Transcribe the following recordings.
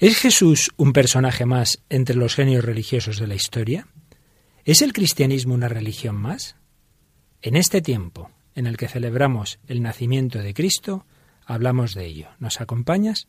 ¿Es Jesús un personaje más entre los genios religiosos de la historia? ¿Es el cristianismo una religión más? En este tiempo en el que celebramos el nacimiento de Cristo, hablamos de ello. ¿Nos acompañas?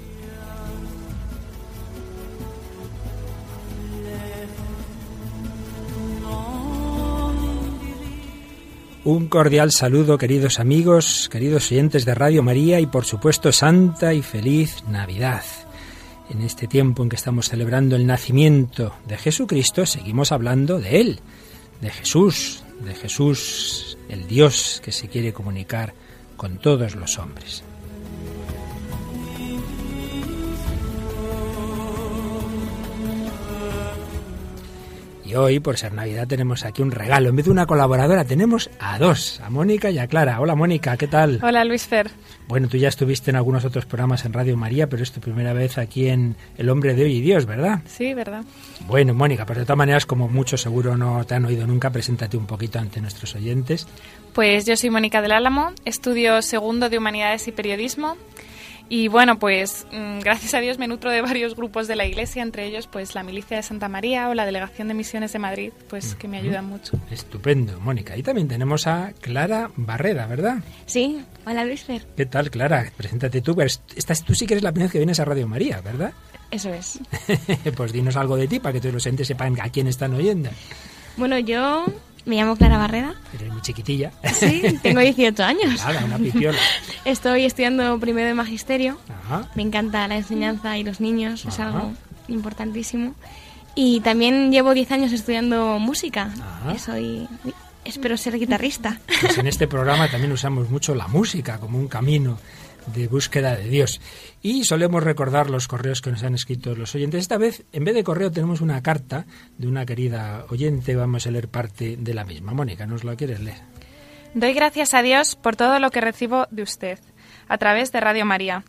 Un cordial saludo, queridos amigos, queridos oyentes de Radio María y por supuesto Santa y feliz Navidad. En este tiempo en que estamos celebrando el nacimiento de Jesucristo, seguimos hablando de Él, de Jesús, de Jesús, el Dios que se quiere comunicar con todos los hombres. Y hoy, por ser Navidad, tenemos aquí un regalo. En vez de una colaboradora, tenemos a dos, a Mónica y a Clara. Hola Mónica, ¿qué tal? Hola Luis Fer. Bueno, tú ya estuviste en algunos otros programas en Radio María, pero es tu primera vez aquí en El Hombre de Hoy y Dios, ¿verdad? Sí, ¿verdad? Bueno, Mónica, pero de todas maneras, como muchos seguro no te han oído nunca, preséntate un poquito ante nuestros oyentes. Pues yo soy Mónica del Álamo, estudio segundo de Humanidades y Periodismo y bueno, pues mm, gracias a Dios me nutro de varios grupos de la Iglesia, entre ellos pues la Milicia de Santa María o la Delegación de Misiones de Madrid, pues que me ayudan mucho. Estupendo, Mónica. Y también tenemos a Clara Barrera, ¿verdad? Sí, hola Luis Fer. ¿Qué tal, Clara? Preséntate tú. Pues, estás, tú sí que eres la primera vez que vienes a Radio María, ¿verdad? Eso es. pues dinos algo de ti para que todos los entes sepan a quién están oyendo. Bueno, yo me llamo Clara Barrera. Eres muy chiquitilla. Sí, tengo 18 años. Nada, una pipiola. Estoy estudiando primero de magisterio. Ajá. Me encanta la enseñanza y los niños, es algo importantísimo. Y también llevo 10 años estudiando música. Ajá. Soy, espero ser guitarrista. Pues en este programa también usamos mucho la música como un camino de búsqueda de Dios. Y solemos recordar los correos que nos han escrito los oyentes. Esta vez, en vez de correo, tenemos una carta de una querida oyente. Vamos a leer parte de la misma. Mónica, ¿nos la quieres leer? Doy gracias a Dios por todo lo que recibo de usted, a través de Radio María.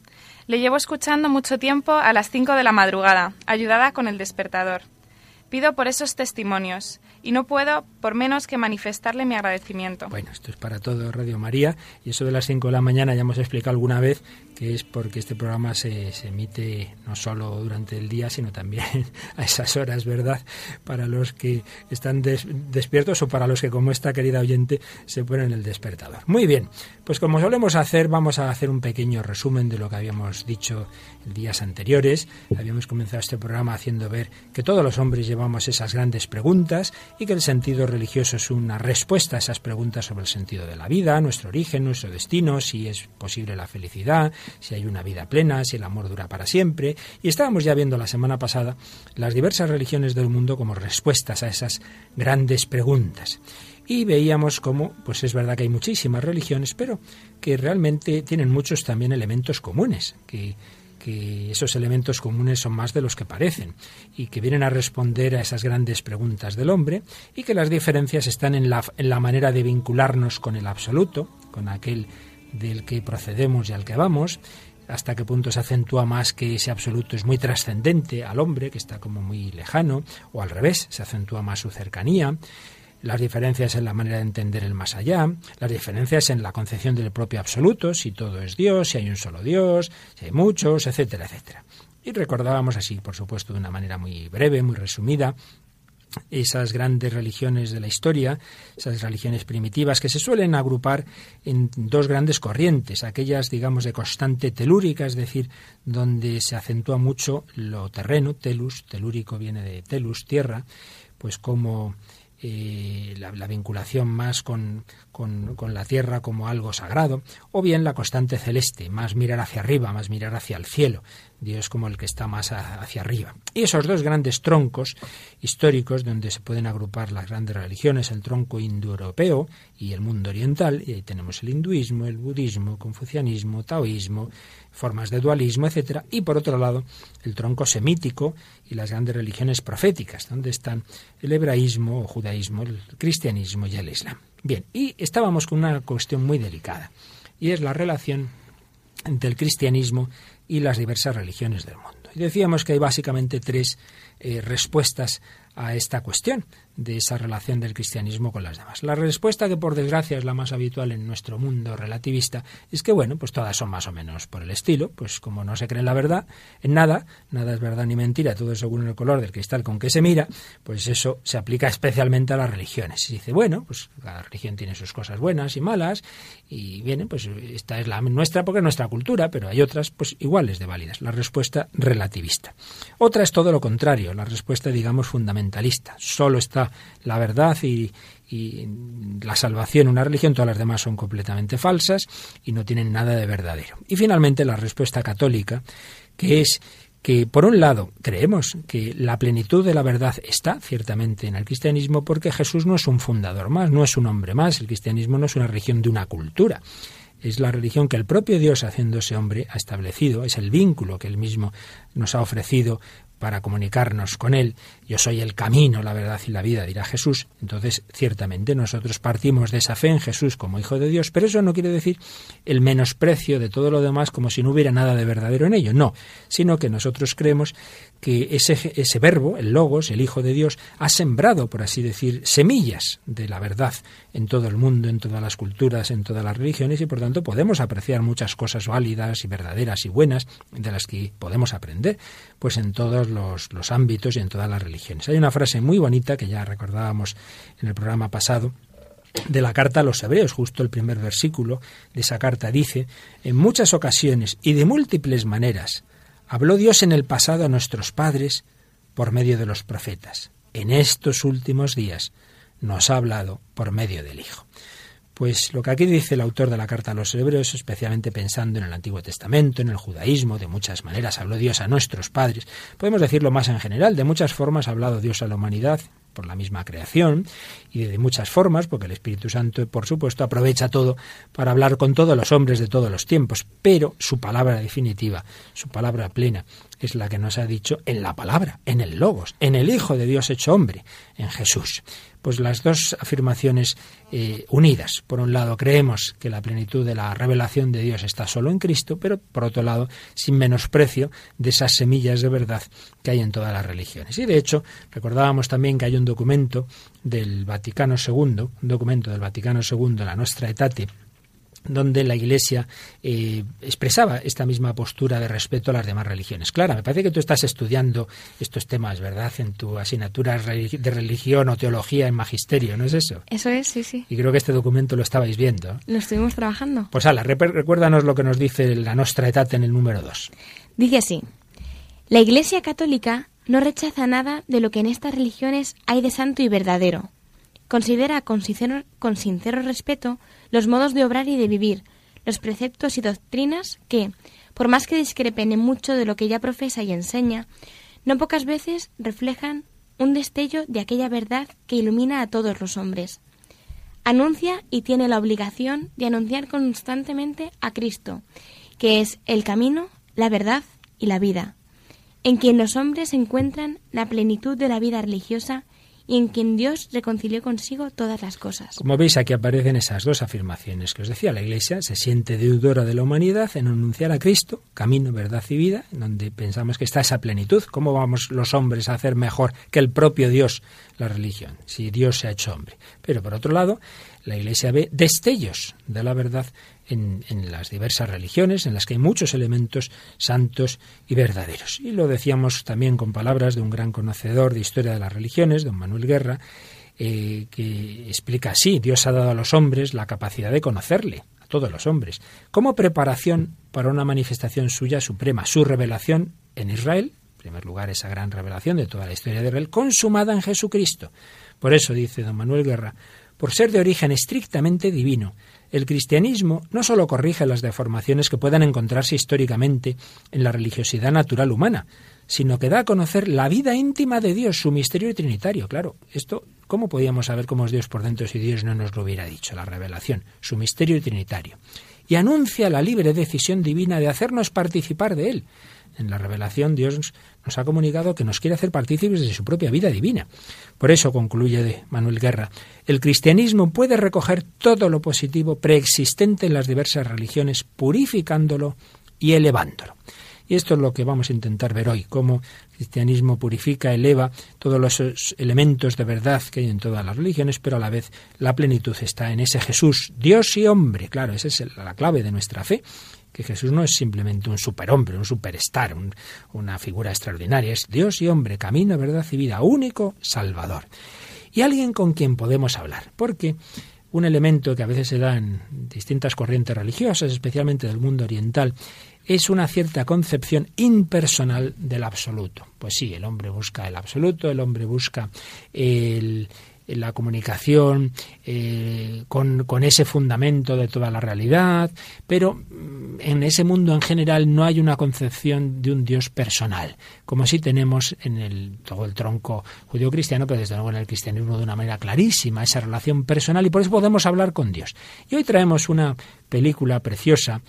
Le llevo escuchando mucho tiempo a las 5 de la madrugada, ayudada con el despertador. Pido por esos testimonios y no puedo por menos que manifestarle mi agradecimiento. Bueno, esto es para todo Radio María y eso de las 5 de la mañana ya hemos explicado alguna vez que es porque este programa se, se, emite no solo durante el día, sino también a esas horas, ¿verdad? Para los que están des, despiertos o para los que, como esta querida oyente, se ponen el despertador. Muy bien, pues como solemos hacer, vamos a hacer un pequeño resumen de lo que habíamos dicho días anteriores. Habíamos comenzado este programa haciendo ver que todos los hombres llevamos esas grandes preguntas y que el sentido religioso es una respuesta a esas preguntas sobre el sentido de la vida, nuestro origen, nuestro destino, si es posible la felicidad, si hay una vida plena, si el amor dura para siempre. Y estábamos ya viendo la semana pasada las diversas religiones del mundo como respuestas a esas grandes preguntas. Y veíamos cómo, pues es verdad que hay muchísimas religiones, pero que realmente tienen muchos también elementos comunes, que que esos elementos comunes son más de los que parecen y que vienen a responder a esas grandes preguntas del hombre y que las diferencias están en la, en la manera de vincularnos con el absoluto, con aquel del que procedemos y al que vamos, hasta qué punto se acentúa más que ese absoluto es muy trascendente al hombre, que está como muy lejano, o al revés, se acentúa más su cercanía, las diferencias en la manera de entender el más allá, las diferencias en la concepción del propio absoluto, si todo es Dios, si hay un solo Dios, si hay muchos, etcétera, etcétera. Y recordábamos así, por supuesto, de una manera muy breve, muy resumida, esas grandes religiones de la historia, esas religiones primitivas que se suelen agrupar en dos grandes corrientes, aquellas digamos de constante telúrica, es decir, donde se acentúa mucho lo terreno, telus, telúrico viene de telus, tierra, pues como eh, la, vinculación más con, con, la tierra como algo sagrado, o bien la constante celeste, más mirar hacia arriba, más mirar hacia el cielo, Dios como el que está más hacia arriba. Y esos dos grandes troncos históricos donde se pueden agrupar las grandes religiones, el tronco indoeuropeo y el mundo oriental, y ahí tenemos el hinduismo, el budismo, confucianismo, taoísmo, formas de dualismo, etcétera, y por otro lado el tronco semítico y las grandes religiones proféticas, donde están el hebraísmo o judaísmo, el cristianismo y el islam. Bien, y estábamos con una cuestión muy delicada, y es la relación entre el cristianismo y las diversas religiones del mundo. Y decíamos que hay básicamente tres eh, respuestas a esta cuestión de esa relación del cristianismo con las demás. La respuesta que por desgracia es la más habitual en nuestro mundo relativista es que bueno, pues todas son más o menos por el estilo, pues como no se cree en la verdad, en nada, nada es verdad ni mentira, todo es según el color del cristal con que se mira, pues eso se aplica especialmente a las religiones. Y dice, bueno, pues cada religión tiene sus cosas buenas y malas y viene, pues esta es la nuestra porque es nuestra cultura, pero hay otras pues iguales de válidas. La respuesta relativista. Otra es todo lo contrario, la respuesta digamos fundamentalista. Solo está la verdad y, la salvación, una religión, todas las demás son completamente falsas y no tienen nada de verdadero. Y finalmente la respuesta católica, que es que por un lado creemos que la plenitud de la verdad está ciertamente en el cristianismo porque Jesús no es un fundador más, no es un hombre más, el cristianismo no es una religión de una cultura, es la religión que el propio Dios, haciéndose hombre, ha establecido, es el vínculo que él mismo nos ha ofrecido para comunicarnos con Él. Yo soy el camino, la verdad y la vida, dirá Jesús. Entonces, ciertamente nosotros partimos de esa fe en Jesús como Hijo de Dios, pero eso no quiere decir el menosprecio de todo lo demás como si no hubiera nada de verdadero en ello. No, sino que nosotros creemos que ese, ese verbo, el Logos, el Hijo de Dios, ha sembrado, por así decir, semillas de la verdad en todo el mundo, en todas las culturas, en todas las religiones, y por tanto podemos apreciar muchas cosas válidas y verdaderas y buenas de las que podemos aprender, pues en todos los, los ámbitos y en todas las religiones. Hay una frase muy bonita que ya recordábamos en el programa pasado, de la carta a los hebreos, justo el primer versículo de esa carta dice, en muchas ocasiones y de múltiples maneras, Habló Dios en el pasado a nuestros padres por medio de los profetas. En estos últimos días nos ha hablado por medio del Hijo. Pues lo que aquí dice el autor de la carta a los hebreos, especialmente pensando en el Antiguo Testamento, en el judaísmo, de muchas maneras habló Dios a nuestros padres. Podemos decirlo más en general, de muchas formas ha hablado Dios a la humanidad, por la misma creación y de muchas formas, porque el Espíritu Santo, por supuesto, aprovecha todo para hablar con todos los hombres de todos los tiempos, pero su palabra definitiva, su palabra plena, es la que nos ha dicho en la palabra, en el Logos, en el Hijo de Dios hecho hombre, en Jesús pues las dos afirmaciones eh, unidas. Por un lado, creemos que la plenitud de la revelación de Dios está solo en Cristo, pero por otro lado, sin menosprecio de esas semillas de verdad que hay en todas las religiones. Y de hecho, recordábamos también que hay un documento del Vaticano II, un documento del Vaticano II, la Nostra Etate, donde la Iglesia eh, expresaba esta misma postura de respeto a las demás religiones. Clara, me parece que tú estás estudiando estos temas, ¿verdad?, en tu asignatura de religión o teología en magisterio, ¿no es eso? Eso es, sí, sí. Y creo que este documento lo estabais viendo. Lo estuvimos trabajando. Pues ala, recuérdanos lo que nos dice la Nostra Etate en el número 2. Dice así, la Iglesia Católica no rechaza nada de lo que en estas religiones hay de santo y verdadero. Considera con sincero, con sincero respeto los modos de obrar y de vivir, los preceptos y doctrinas que, por más que discrepen en mucho de lo que ella profesa y enseña, no pocas veces reflejan un destello de aquella verdad que ilumina a todos los hombres. Anuncia y tiene la obligación de anunciar constantemente a Cristo, que es el camino, la verdad y la vida, en quien los hombres encuentran la plenitud de la vida religiosa y en quien Dios reconcilió consigo todas las cosas. Como veis, aquí aparecen esas dos afirmaciones que os decía. La Iglesia se siente deudora de la humanidad en anunciar a Cristo, camino, verdad y vida, en donde pensamos que está esa plenitud. ¿Cómo vamos los hombres a hacer mejor que el propio Dios la religión, si Dios se ha hecho hombre? Pero por otro lado, la Iglesia ve destellos de la verdad en, las diversas religiones, en las que hay muchos elementos santos y verdaderos. Y lo decíamos también con palabras de un gran conocedor de historia de las religiones, don Manuel Guerra, eh, que explica así, Dios ha dado a los hombres la capacidad de conocerle, a todos los hombres, como preparación para una manifestación suya suprema, su revelación en Israel, primer lugar, esa gran revelación de toda la historia de Israel, consumada en Jesucristo. Por eso, dice don Manuel Guerra, por ser de origen estrictamente divino, el cristianismo no sólo corrige las deformaciones que puedan encontrarse históricamente en la religiosidad natural humana, sino que da a conocer la vida íntima de Dios, su misterio trinitario. Claro, esto, ¿cómo podíamos saber cómo es Dios por dentro si Dios no nos lo hubiera dicho? La revelación, su misterio trinitario. Y anuncia la libre decisión divina de hacernos participar de él. En la revelación Dios nos ha comunicado que nos quiere hacer partícipes de su propia vida divina. Por eso, concluye Manuel Guerra, el cristianismo puede recoger todo lo positivo preexistente en las diversas religiones, purificándolo y elevándolo. Y esto es lo que vamos a intentar ver hoy, cómo el cristianismo purifica, eleva todos los elementos de verdad que hay en todas las religiones, pero a la vez la plenitud está en ese Jesús, Dios y hombre. Claro, esa es la clave de nuestra fe que Jesús no es simplemente un superhombre, un superstar, una figura extraordinaria, es Dios y hombre, camino, verdad y vida, único Salvador. Y alguien con quien podemos hablar, porque un elemento que a veces se da en distintas corrientes religiosas, especialmente del mundo oriental, es una cierta concepción impersonal del absoluto. Pues sí, el hombre busca el absoluto, el hombre busca el, la comunicación eh, con, con, ese fundamento de toda la realidad, pero mm, en ese mundo en general no hay una concepción de un Dios personal, como si tenemos en el, todo el tronco judío-cristiano, pero desde luego en el cristianismo de una manera clarísima, esa relación personal, y por eso podemos hablar con Dios. Y hoy traemos una película preciosa,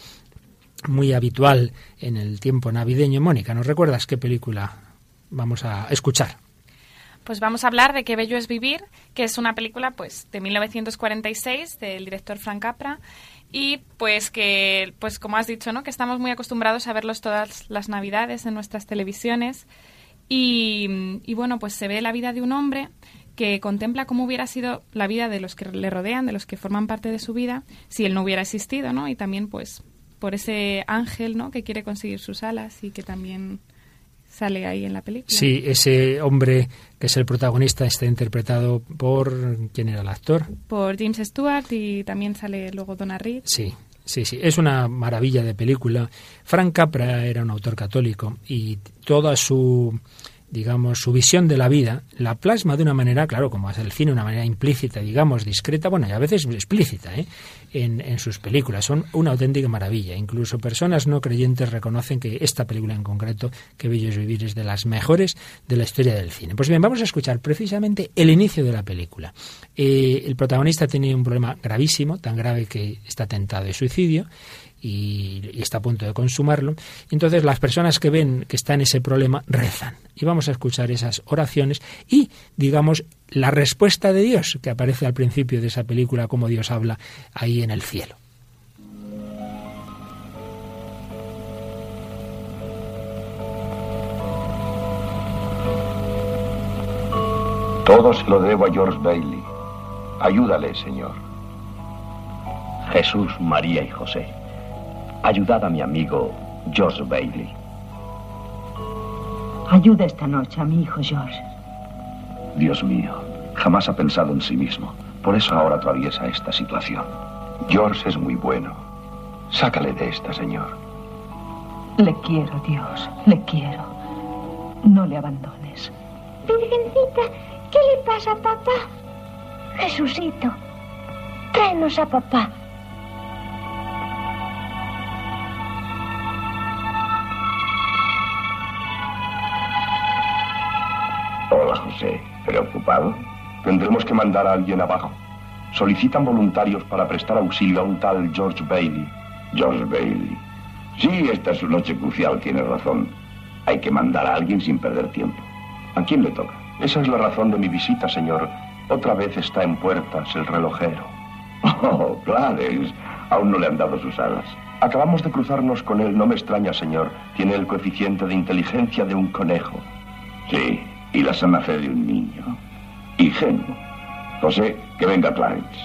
muy habitual en el tiempo navideño. Mónica, ¿nos recuerdas qué película vamos a escuchar? Pues vamos a hablar de Qué bello es vivir, que es una película pues de 1946 del director Frank Capra y pues que pues como has dicho, ¿no? que estamos muy acostumbrados a verlos todas las Navidades en nuestras televisiones y, y bueno, pues se ve la vida de un hombre que contempla cómo hubiera sido la vida de los que le rodean, de los que forman parte de su vida, si él no hubiera existido, ¿no? Y también pues por ese ángel, ¿no? Que quiere conseguir sus alas y que también sale ahí en la película. Sí, ese hombre que es el protagonista está interpretado por quién era el actor? Por James Stewart y también sale luego Donna Reed. Sí. Sí, sí, es una maravilla de película. Frank Capra era un autor católico y toda su digamos, su visión de la vida, la plasma de una manera, claro, como hace el cine, una manera implícita, digamos, discreta, bueno, y a veces explícita, ¿eh? en, en, sus películas. Son una auténtica maravilla. Incluso personas no creyentes reconocen que esta película en concreto, Que Bello es Vivir, es de las mejores de la historia del cine. Pues bien, vamos a escuchar precisamente el inicio de la película. Eh, el protagonista tiene un problema gravísimo, tan grave que está tentado de suicidio, y, está a punto de consumarlo. Entonces las personas que ven que está en ese problema rezan. Y vamos a escuchar esas oraciones y, digamos, la respuesta de Dios que aparece al principio de esa película, como Dios habla ahí en el cielo. Todo se lo debo a George Bailey. Ayúdale, Señor. Jesús, María y José Ayudad a mi amigo George Bailey. Ayuda esta noche a mi hijo George. Dios mío, jamás ha pensado en sí mismo. Por eso ahora atraviesa esta situación. George es muy bueno. Sácale de esta, Señor. Le quiero, Dios. Le quiero. No le abandones. Virgencita, ¿qué le pasa a papá? Jesucito, tráenos a papá. ¿Preocupado? Tendremos que mandar a alguien abajo. Solicitan voluntarios para prestar auxilio a un tal George Bailey. George Bailey. Sí, esta es su noche crucial, tiene razón. Hay que mandar a alguien sin perder tiempo. ¿A quién le toca? Esa es la razón de mi visita, señor. Otra vez está en puertas el relojero. Oh, Clarence. Aún no le han dado sus alas. Acabamos de cruzarnos con él. No me extraña, señor. Tiene el coeficiente de inteligencia de un conejo. Sí, y la sana fe de un niño. Ingenuo. José, que venga Clarence.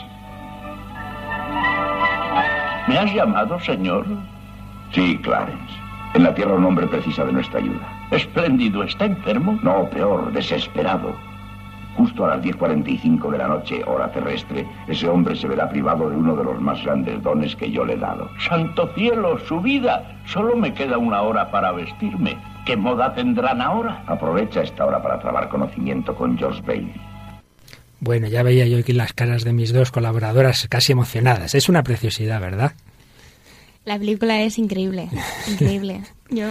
¿Me has llamado, señor? Sí, Clarence. En la Tierra un hombre precisa de nuestra ayuda. Espléndido. ¿Está enfermo? No, peor, desesperado. Justo a las 10.45 de la noche, hora terrestre, ese hombre se verá privado de uno de los más grandes dones que yo le he dado. Santo cielo, su vida. Solo me queda una hora para vestirme. ¿Qué moda tendrán ahora? Aprovecha esta hora para trabar conocimiento con George Bailey. Bueno, ya veía yo aquí las caras de mis dos colaboradoras casi emocionadas. Es una preciosidad, ¿verdad? La película es increíble, increíble. Yo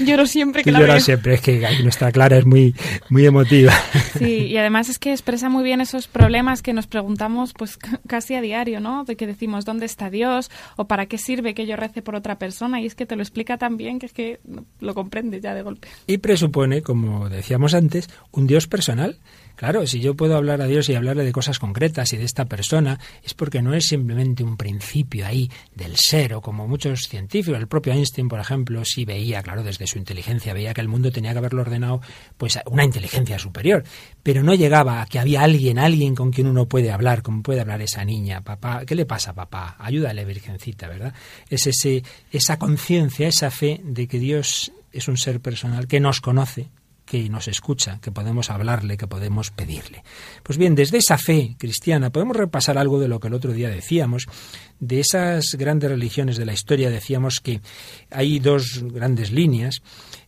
lloro siempre que Tú la lloras veo. siempre, es que nuestra Clara es muy, muy emotiva. Sí, y además es que expresa muy bien esos problemas que nos preguntamos pues casi a diario, ¿no? De que decimos, ¿dónde está Dios? ¿O para qué sirve que yo rece por otra persona? Y es que te lo explica tan bien que es que lo comprendes ya de golpe. Y presupone, como decíamos antes, un Dios personal. Claro, si yo puedo hablar a Dios y hablarle de cosas concretas y de esta persona, es porque no es simplemente un principio ahí del ser, o como muchos científicos, el propio Einstein, por ejemplo, sí veía, claro, desde su inteligencia, veía que el mundo tenía que haberlo ordenado, pues una inteligencia superior, pero no llegaba a que había alguien, alguien con quien uno puede hablar, como puede hablar esa niña, papá, ¿qué le pasa, papá? Ayúdale, virgencita, ¿verdad? Es ese, esa conciencia, esa fe de que Dios es un ser personal que nos conoce, que nos escucha, que podemos hablarle, que podemos pedirle. Pues bien, desde esa fe cristiana podemos repasar algo de lo que el otro día decíamos. De esas grandes religiones de la historia decíamos que hay dos grandes líneas,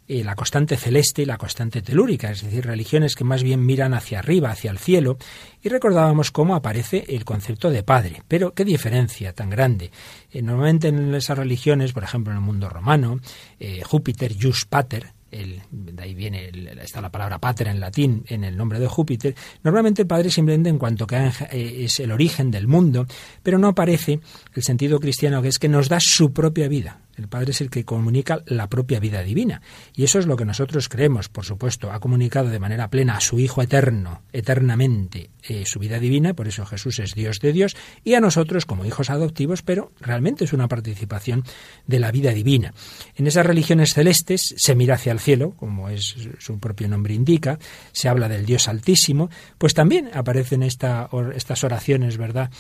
eh, la constante celeste y la constante telúrica, es decir, religiones que más bien miran hacia arriba, hacia el cielo, y recordábamos cómo aparece el concepto de padre. Pero qué diferencia tan grande. Eh, normalmente en esas religiones, por ejemplo en el mundo romano, eh, Júpiter, Jus Pater, el- de ahí viene está la palabra pater en latín en el nombre de Júpiter. Normalmente el Padre simplemente en cuanto que eh, es el origen del mundo, pero no aparece el sentido cristiano que es que nos da su propia vida. El Padre es el que comunica la propia vida divina. Y eso es lo que nosotros creemos, por supuesto. Ha comunicado de manera plena a su Hijo eterno, eternamente, eh, su vida divina, por eso Jesús es Dios de Dios, y a nosotros como hijos adoptivos, pero realmente es una participación de la vida divina. En esas religiones celestes se mira hacia el cielo, como es su propio nombre indica, se habla del Dios Altísimo, pues también aparecen estas oraciones, ¿verdad?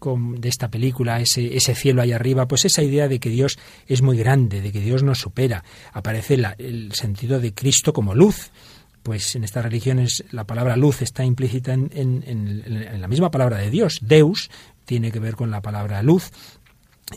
De esta película, ese, ese cielo ahí arriba, pues esa idea de que Dios es muy grande, de que Dios nos supera. Aparece la- el sentido de Cristo como luz. Pues en estas religiones la palabra luz está implícita en- en la misma palabra de Dios. Deus tiene que ver con la palabra luz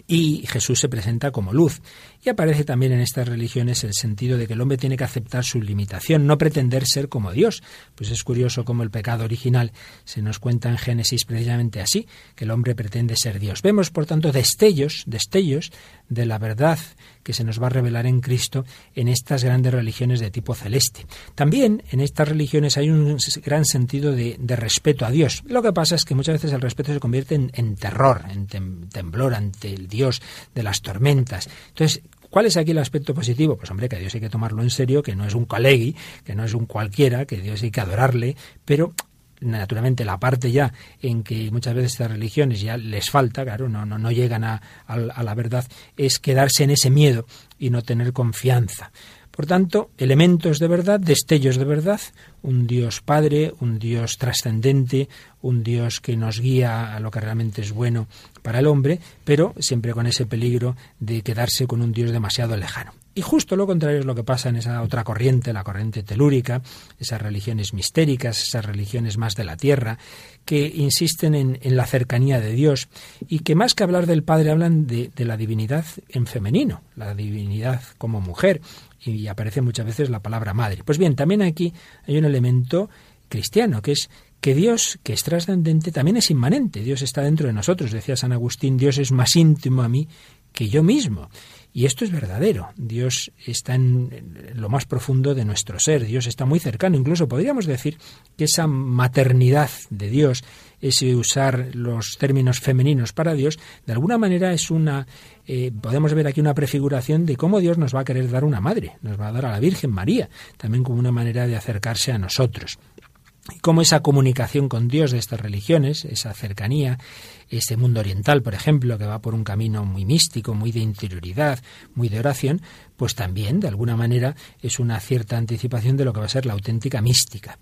y Jesús se presenta como luz. Y aparece también en estas religiones el sentido de que el hombre tiene que aceptar su limitación, no pretender ser como Dios. Pues es curioso cómo el pecado original se nos cuenta en Génesis precisamente así, que el hombre pretende ser Dios. Vemos, por tanto, destellos, destellos de la verdad que se nos va a revelar en Cristo en estas grandes religiones de tipo celeste. También en estas religiones hay un gran sentido de, respeto a Dios. Lo que pasa es que muchas veces el respeto se convierte en, terror, en tem- temblor ante el Dios de las tormentas. Entonces, ¿Cuál es aquí el aspecto positivo? Pues hombre, que a Dios hay que tomarlo en serio, que no es un colegui, que no es un cualquiera, que Dios hay que adorarle, pero naturalmente la parte ya en que muchas veces estas religiones ya les falta, claro, no, no, no llegan a, a, a la verdad, es quedarse en ese miedo y no tener confianza. Por tanto, elementos de verdad, destellos de verdad, un Dios Padre, un Dios trascendente, un Dios que nos guía a lo que realmente es bueno para el hombre, pero siempre con ese peligro de quedarse con un Dios demasiado lejano. Y justo lo contrario es lo que pasa en esa otra corriente, la corriente telúrica, esas religiones mistéricas, esas religiones más de la tierra, que insisten en, la cercanía de Dios y que más que hablar del Padre hablan de la divinidad en femenino, la divinidad como mujer, y aparece muchas veces la palabra madre. Pues bien, también aquí hay un elemento cristiano, que es que Dios, que es trascendente, también es inmanente. Dios está dentro de nosotros. Decía San Agustín, Dios es más íntimo a mí que yo mismo. Y esto es verdadero. Dios está en lo más profundo de nuestro ser. Dios está muy cercano. Incluso podríamos decir que esa maternidad de Dios, ese usar los términos femeninos para Dios, de alguna manera es una, eh, podemos ver aquí una prefiguración de cómo Dios nos va a querer dar una madre, nos va a dar a la Virgen María, también como una manera de acercarse a nosotros. Y cómo esa comunicación con Dios de estas religiones, esa cercanía, este mundo oriental, por ejemplo, que va por un camino muy místico, muy de interioridad, muy de oración, pues también, de alguna manera, es una cierta anticipación de lo que va a ser la auténtica mística.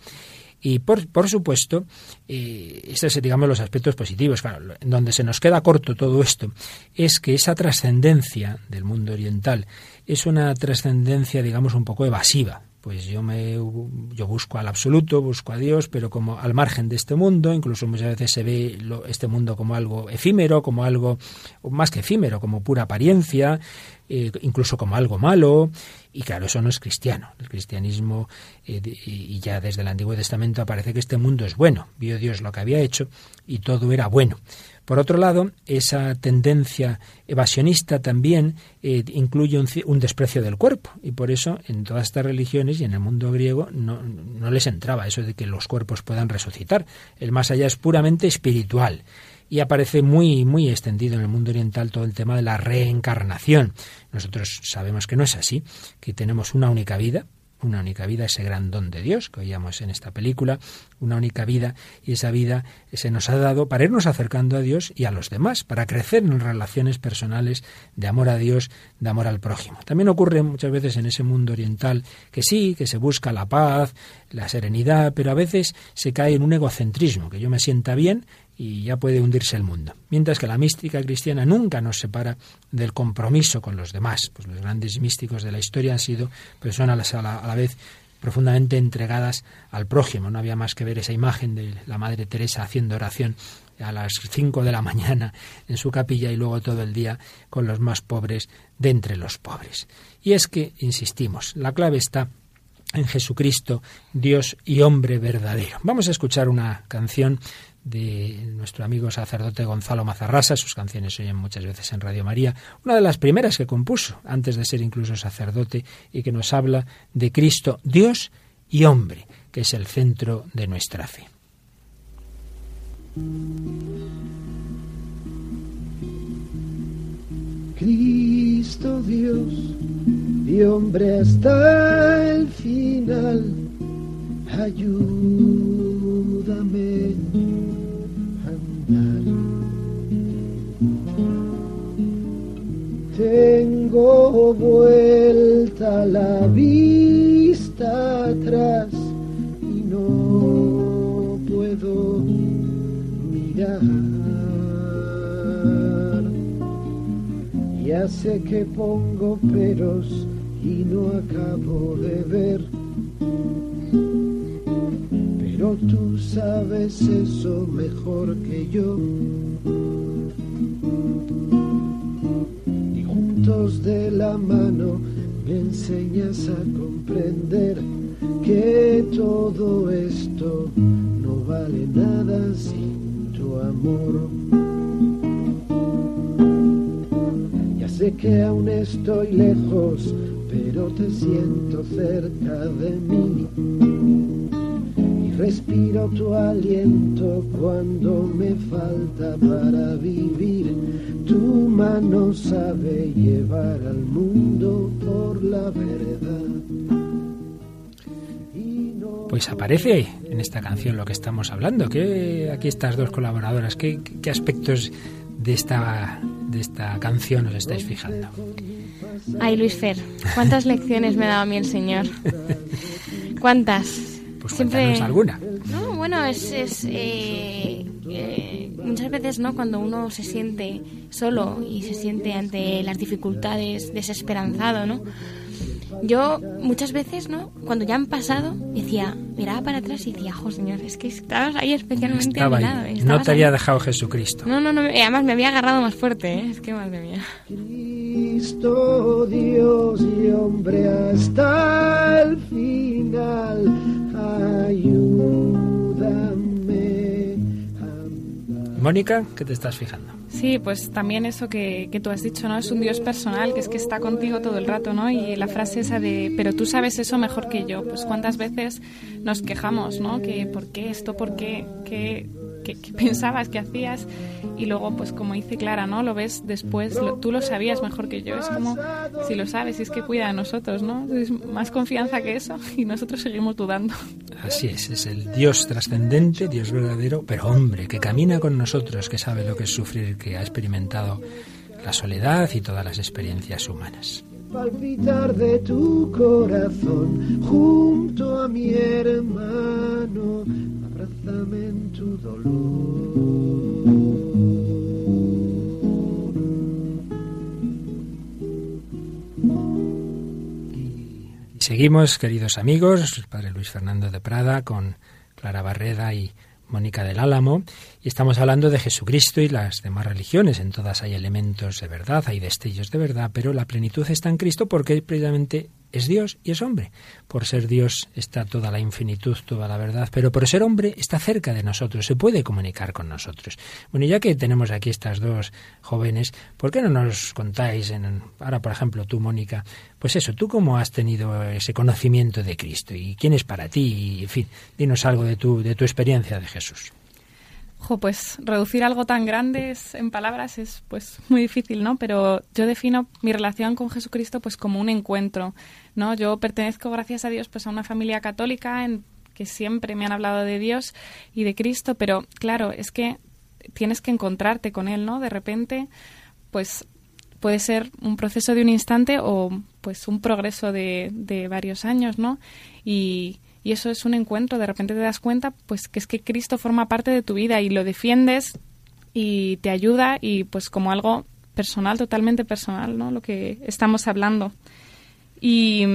Y por, por supuesto, eh, estos son, digamos, los aspectos positivos. Claro, donde se nos queda corto todo esto es que esa trascendencia del mundo oriental es una trascendencia, digamos, un poco evasiva. Pues yo me yo busco al absoluto, busco a Dios, pero como al margen de este mundo, incluso muchas veces se ve este mundo como algo efímero, como algo más que efímero, como pura apariencia, eh, incluso como algo malo, y claro, eso no es cristiano. El cristianismo, eh, y ya desde el Antiguo Testamento aparece que este mundo es bueno, vio Dios lo que había hecho y todo era bueno. Por otro lado, esa tendencia evasionista también eh, incluye un, desprecio del cuerpo y por eso en todas estas religiones y en el mundo griego no, no les entraba eso de que los cuerpos puedan resucitar. El más allá es puramente espiritual y aparece muy muy extendido en el mundo oriental todo el tema de la reencarnación. Nosotros sabemos que no es así, que tenemos una única vida, una única vida, ese gran don de Dios que oíamos en esta película, una única vida, y esa vida se nos ha dado para irnos acercando a Dios y a los demás, para crecer en relaciones personales de amor a Dios, de amor al prójimo. También ocurre muchas veces en ese mundo oriental que sí, que se busca la paz, la serenidad, pero a veces se cae en un egocentrismo, que yo me sienta bien y ya puede hundirse el mundo. Mientras que la mística cristiana nunca nos separa del compromiso con los demás. Pues los grandes místicos de la historia han sido personas a la, a la vez profundamente entregadas al prójimo. No había más que ver esa imagen de la Madre Teresa haciendo oración a las cinco de la mañana en su capilla y luego todo el día con los más pobres de entre los pobres. Y es que, insistimos, la clave está en Jesucristo, Dios y hombre verdadero. Vamos a escuchar una canción de nuestro amigo sacerdote Gonzalo Mazarrasa, sus canciones se oyen muchas veces en Radio María, una de las primeras que compuso antes de ser incluso sacerdote y que nos habla de Cristo, Dios y hombre, que es el centro de nuestra fe. Cristo Dios y hombre hasta el final, ayúdame tengo vuelta la vista atrás y no puedo mirar. Ya sé que pongo peros y no acabo de ver pero tú sabes eso mejor que yo. Y juntos de la mano me enseñas a comprender que todo esto no vale nada sin tu amor. Ya sé que aún estoy lejos, pero te siento cerca de mí Respiro tu aliento cuando me falta para vivir. Tu mano sabe llevar al mundo por la verdad. Pues aparece en esta canción lo que estamos hablando. que aquí estas dos colaboradoras, ¿qué, qué aspectos de esta, de esta canción os estáis fijando? Ay, Luis Fer, ¿cuántas lecciones me ha dado a mí el Señor? ¿Cuántas? Pues Siempre... alguna. No, bueno, es, es eh, eh, muchas veces, ¿no? Cuando uno se siente solo y se siente ante las dificultades desesperanzado, ¿no? Yo muchas veces, ¿no? Cuando ya han pasado, decía, miraba para atrás y decía, jo, señor, es que estabas ahí especialmente Estaba No te había dejado Jesucristo. No, no, no, además me había agarrado más fuerte, ¿eh? Es que madre mía. Cristo, Dios y hombre hasta Mónica, ¿qué te estás fijando? Sí, pues también eso que, que, tú has dicho, ¿no? Es un Dios personal, que es que está contigo todo el rato, ¿no? Y la frase esa de, pero tú sabes eso mejor que yo. Pues cuántas veces nos quejamos, ¿no? Que, ¿por qué esto? ¿Por qué? ¿Qué, qué, pensabas? ¿Qué hacías? Y luego, pues como dice Clara, ¿no? Lo ves después, tú lo sabías mejor que yo. Es como, si lo sabes, es que cuida de nosotros, ¿no? Es más confianza que eso y nosotros seguimos dudando. Así es, es el Dios trascendente, Dios verdadero, pero hombre, que camina con nosotros, que sabe lo que es sufrir, que ha experimentado la soledad y todas las experiencias humanas. Palpitar de tu corazón junto a mi hermano, seguimos, queridos amigos, padre Luis Fernando de Prada con Clara Barreda y Mónica del Álamo, y estamos hablando de Jesucristo y las demás religiones. En todas hay elementos de verdad, hay destellos de verdad, pero la plenitud está en Cristo porque precisamente es Dios y es hombre. Por ser Dios está toda la infinitud, toda la verdad, pero por ser hombre está cerca de nosotros, se puede comunicar con nosotros. Bueno, ya que tenemos aquí estas dos jóvenes, ¿por qué no nos contáis, en, ahora por ejemplo tú, Mónica, pues eso, tú cómo has tenido ese conocimiento de Cristo y quién es para ti, y, en fin, dinos algo de tu, de tu experiencia de Jesús pues reducir algo tan grande en palabras es pues muy difícil, ¿no? Pero yo defino mi relación con Jesucristo pues como un encuentro, ¿no? Yo pertenezco, gracias a Dios, pues a una familia católica en que siempre me han hablado de Dios y de Cristo, pero claro, es que tienes que encontrarte con él, ¿no? De repente, pues puede ser un proceso de un instante o pues un progreso de, de varios años, ¿no? Y, y eso es un encuentro, de repente te das cuenta pues que es que Cristo forma parte de tu vida y lo defiendes y te ayuda y pues como algo personal, totalmente personal, ¿no? Lo que estamos hablando. Y,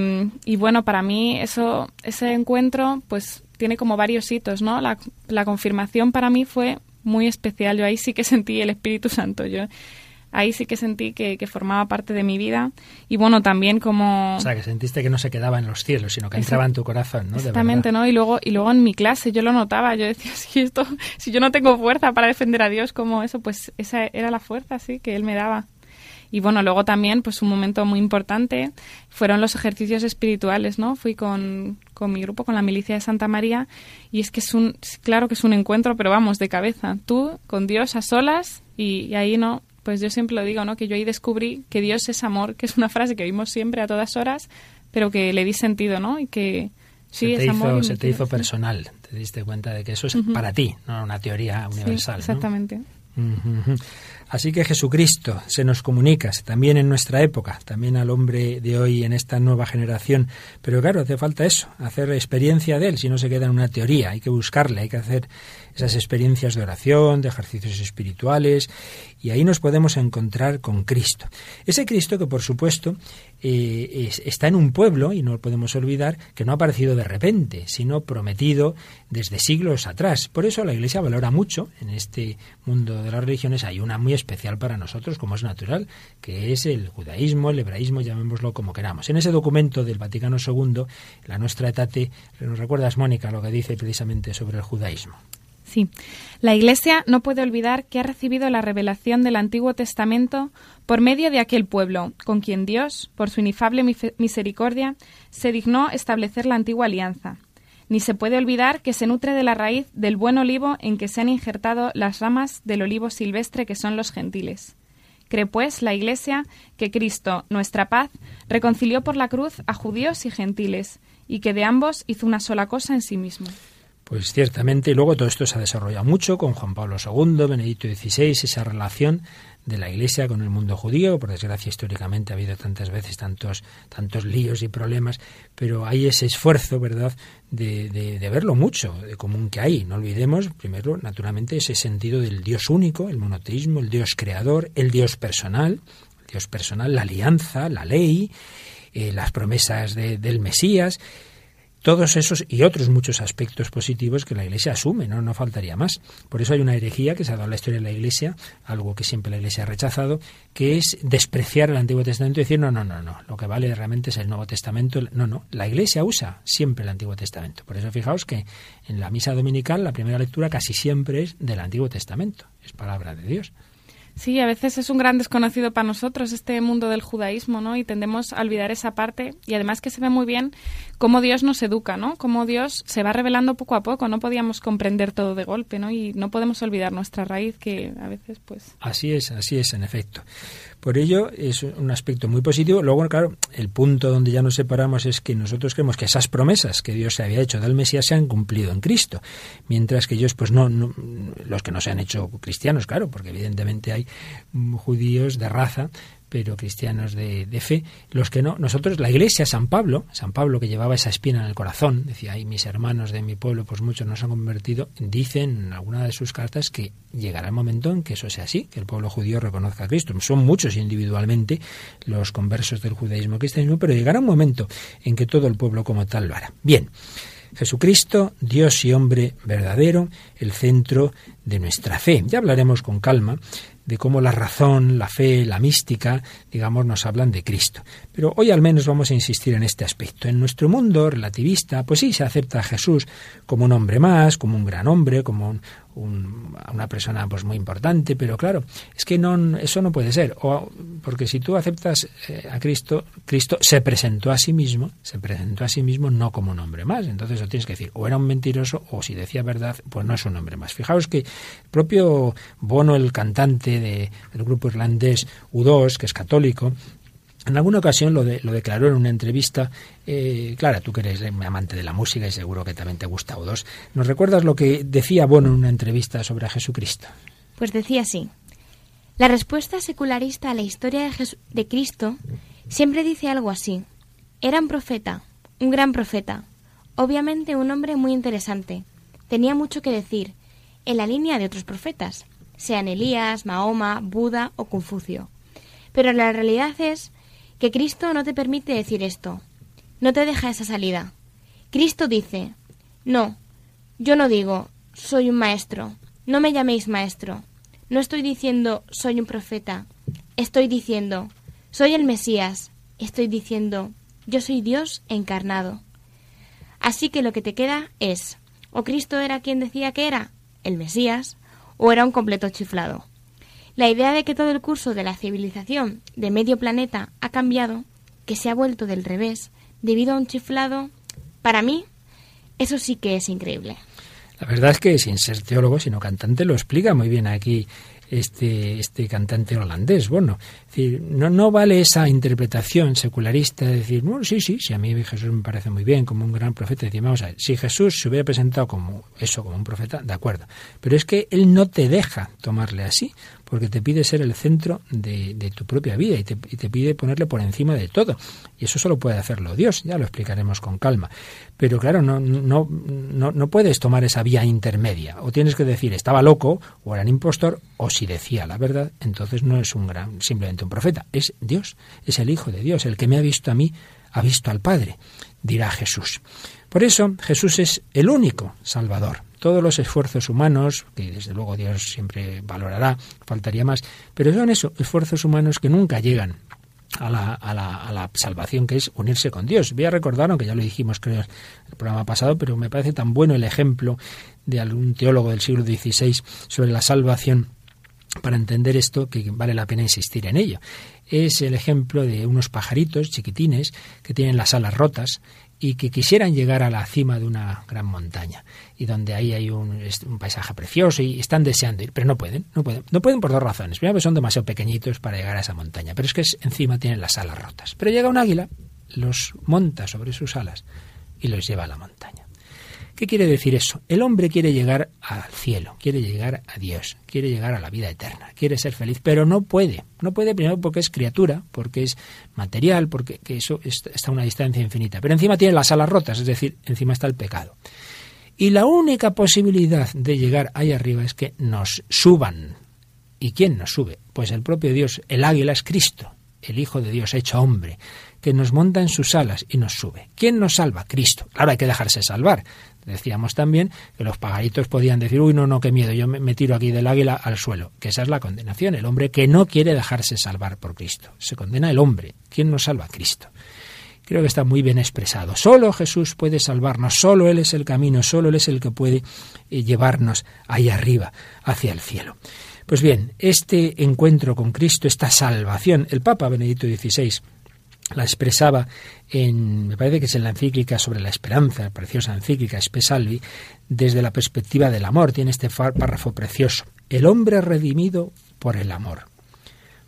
y bueno, para mí eso, ese encuentro pues tiene como varios hitos, ¿no? La, la confirmación para mí fue muy especial. Yo ahí sí que sentí el Espíritu Santo. Yo ahí sí que sentí que, formaba parte de mi vida. Y bueno, también como... O sea, que sentiste que no se quedaba en los cielos, sino que entraba en tu corazón, ¿no? Exactamente, ¿no? Y luego, y luego en mi clase yo lo notaba, yo decía, si esto, si yo no tengo fuerza para defender a Dios como eso, pues esa era la fuerza, sí, que Él me daba. Y bueno, luego también, pues un momento muy importante fueron los ejercicios espirituales, ¿no? Fui con, con mi grupo, con la milicia de Santa María, y es que es un, claro que es un encuentro, pero vamos, de cabeza. Tú con Dios a solas, y, y ahí no, pues yo siempre lo digo, ¿no? Que yo ahí descubrí que Dios es amor, que es una frase que oímos siempre a todas horas, pero que le di sentido, ¿no? Y que sí, se te es hizo. Se te hizo personal, te diste cuenta de que eso es para ti, no una teoría universal. Sí, exactamente. Así que Jesucristo se nos comunica también en nuestra época, también al hombre de hoy en esta nueva generación. Pero claro, hace falta eso, hacer experiencia de él, si no se queda en una teoría, hay que buscarle, hay que hacer esas experiencias de oración, de ejercicios espirituales, y ahí nos podemos encontrar con Cristo. Ese Cristo que, por supuesto, eh, está en un pueblo, y no lo podemos olvidar, que no ha aparecido de repente, sino prometido desde siglos atrás. Por eso la Iglesia valora mucho, en este mundo de las religiones hay una muy especial para nosotros, como es natural, que es el judaísmo, el hebraísmo, llamémoslo como queramos. En ese documento del Vaticano II, la nuestra etate, ¿nos recuerdas, Mónica, lo que dice precisamente sobre el judaísmo? La Iglesia no puede olvidar que ha recibido la revelación del Antiguo Testamento por medio de aquel pueblo, con quien Dios, por su inefable misericordia, se dignó establecer la antigua alianza. Ni se puede olvidar que se nutre de la raíz del buen olivo en que se han injertado las ramas del olivo silvestre que son los gentiles. Cree pues la Iglesia que Cristo, nuestra paz, reconcilió por la cruz a judíos y gentiles, y que de ambos hizo una sola cosa en sí mismo. Pues ciertamente, y luego todo esto se ha desarrollado mucho con Juan Pablo II, Benedicto XVI, esa relación de la Iglesia con el mundo judío. Por desgracia, históricamente ha habido tantas veces tantos, tantos líos y problemas, pero hay ese esfuerzo, ¿verdad?, de, de, verlo mucho, de común que hay. No olvidemos, primero, naturalmente, ese sentido del Dios único, el monoteísmo, el Dios creador, el Dios personal, Dios personal, la alianza, la ley, eh, las promesas del Mesías todos esos y otros muchos aspectos positivos que la Iglesia asume, ¿no? no faltaría más. Por eso hay una herejía que se ha dado en la historia de la Iglesia, algo que siempre la Iglesia ha rechazado, que es despreciar el Antiguo Testamento y decir, no, no, no, no, lo que vale realmente es el Nuevo Testamento. No, no, la Iglesia usa siempre el Antiguo Testamento. Por eso fijaos que en la misa dominical la primera lectura casi siempre es del Antiguo Testamento, es palabra de Dios. Sí, a veces es un gran desconocido para nosotros este mundo del judaísmo, ¿no? Y tendemos a olvidar esa parte y además que se ve muy bien cómo Dios nos educa, ¿no? Cómo Dios se va revelando poco a poco, no podíamos comprender todo de golpe, ¿no? Y no podemos olvidar nuestra raíz que a veces pues Así es, así es en efecto. Por ello es un aspecto muy positivo. Luego, claro, el punto donde ya nos separamos es que nosotros creemos que esas promesas que Dios se había hecho del Mesías se han cumplido en Cristo, mientras que ellos, pues no, los que no se han hecho cristianos, claro, porque evidentemente hay judíos de raza, pero cristianos de, de, fe. Los que no, nosotros, la iglesia, San Pablo, San Pablo que llevaba esa espina en el corazón, decía, ay, mis hermanos de mi pueblo, pues muchos no se han convertido, dicen en alguna de sus cartas que llegará el momento en que eso sea así, que el pueblo judío reconozca a Cristo. Son muchos individualmente los conversos del judaísmo cristianismo, pero llegará un momento en que todo el pueblo como tal lo hará. Bien. Jesucristo, Dios y hombre verdadero, el centro de nuestra fe. Ya hablaremos con calma de cómo la razón, la fe, la mística, digamos, nos hablan de Cristo. Pero hoy al menos vamos a insistir en este aspecto. En nuestro mundo relativista, pues sí, se acepta a Jesús como un hombre más, como un gran hombre, como un, una persona pues muy importante, pero claro, es que no, eso no puede ser. O, porque si tú aceptas eh, a Cristo, Cristo se presentó a sí mismo, se presentó a sí mismo no como un hombre más. Entonces lo tienes que decir, o era un mentiroso, o si decía verdad, pues no es un hombre más. Fijaos que el propio Bono, el cantante de, del grupo irlandés U2, que es católico, en alguna ocasión lo, de, lo declaró en una entrevista. Eh, Clara, tú que eres amante de la música y seguro que también te gusta O2. ¿Nos recuerdas lo que decía Bono en una entrevista sobre Jesucristo? Pues decía así. La respuesta secularista a la historia de, de Cristo siempre dice algo así. Era un profeta, un gran profeta, obviamente un hombre muy interesante. Tenía mucho que decir, en la línea de otros profetas, sean Elías, Mahoma, Buda o Confucio. Pero la realidad es que Cristo no te permite decir esto. No te deja esa salida. Cristo dice, no, yo no digo, soy un maestro, no me llaméis maestro. No estoy diciendo, soy un profeta. Estoy diciendo, soy el Mesías. Estoy diciendo, yo soy Dios encarnado. Así que lo que te queda es, o Cristo era quien decía que era, el Mesías, o era un completo chiflado. La idea de que todo el curso de la civilización de medio planeta ha cambiado, que se ha vuelto del revés, debido a un chiflado, para mí, eso sí que es increíble. La verdad es que sin ser teólogo, sino cantante, lo explica muy bien aquí este, este cantante holandés. Bueno, decir, no, no vale esa interpretación secularista de decir, bueno, sí, sí, sí, a mí Jesús me parece muy bien, como un gran profeta. Decimos, vamos a ver, si Jesús se hubiera presentado como eso, como un profeta, de acuerdo. Pero es que Él no te deja tomarle así, porque te pide ser el centro de, tu propia vida y te, pide ponerle por encima de todo. Y eso solo puede hacerlo Dios, ya lo explicaremos con calma. Pero claro, no, no, no, no puedes tomar esa vía intermedia. O tienes que decir, estaba loco, o era un impostor, o si decía la verdad, entonces no es un gran, simplemente un profeta, es Dios, es el Hijo de Dios, el que me ha visto a mí, ha visto al Padre, dirá Jesús. Por eso Jesús es el único Salvador todos los esfuerzos humanos, que desde luego Dios siempre valorará, faltaría más, pero son esos esfuerzos humanos que nunca llegan a la, a, la, a la, salvación que es unirse con Dios. Voy a recordar, aunque ya lo dijimos creo en el programa pasado, pero me parece tan bueno el ejemplo de algún teólogo del siglo XVI sobre la salvación para entender esto que vale la pena insistir en ello. Es el ejemplo de unos pajaritos chiquitines que tienen las alas rotas y que quisieran llegar a la cima de una gran montaña y donde ahí hay un, paisaje precioso y están deseando ir, pero no pueden, no pueden, no pueden por dos razones. Primero, son demasiado pequeñitos para llegar a esa montaña, pero es que encima tienen las alas rotas. Pero llega un águila, los monta sobre sus alas y los lleva a la montaña. ¿Qué quiere decir eso? El hombre quiere llegar al cielo, quiere llegar a Dios, quiere llegar a la vida eterna, quiere ser feliz, pero no puede. No puede primero porque es criatura, porque es material, porque eso está a una distancia infinita. Pero encima tiene las alas rotas, es decir, encima está el pecado. Y la única posibilidad de llegar ahí arriba es que nos suban. ¿Y quién nos sube? Pues el propio Dios, el águila es Cristo, el Hijo de Dios hecho hombre, que nos monta en sus alas y nos sube. ¿Quién nos salva? Cristo. Claro, hay que dejarse salvar. Decíamos también que los pagaritos podían decir, uy, no, no, qué miedo, yo me, tiro aquí del águila al suelo. Que esa es la condenación, el hombre que no quiere dejarse salvar por Cristo. Se condena el hombre. ¿Quién nos salva? Cristo. Creo que está muy bien expresado. Solo Jesús puede salvarnos, solo Él es el camino, solo Él es el que puede eh, llevarnos ahí arriba, hacia el cielo. Pues bien, este encuentro con Cristo, esta salvación, el Papa Benedicto XVI la expresaba en, me parece que es en la encíclica sobre la esperanza, preciosa encíclica Espesalvi, desde la perspectiva del amor. Tiene este párrafo precioso. El hombre redimido por el amor.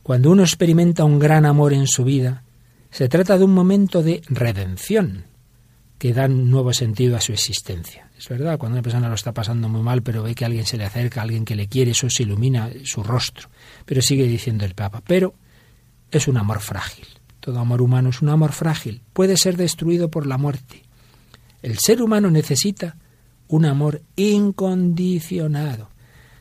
Cuando uno experimenta un gran amor en su vida, se trata de un momento de redención que da nuevo sentido a su existencia. Es verdad, cuando una persona lo está pasando muy mal, pero ve que alguien se le acerca, alguien que le quiere, eso se ilumina su rostro. Pero sigue diciendo el Papa, pero es un amor frágil. Todo amor humano es un amor frágil. Puede ser destruido por la muerte. El ser humano necesita un amor incondicionado.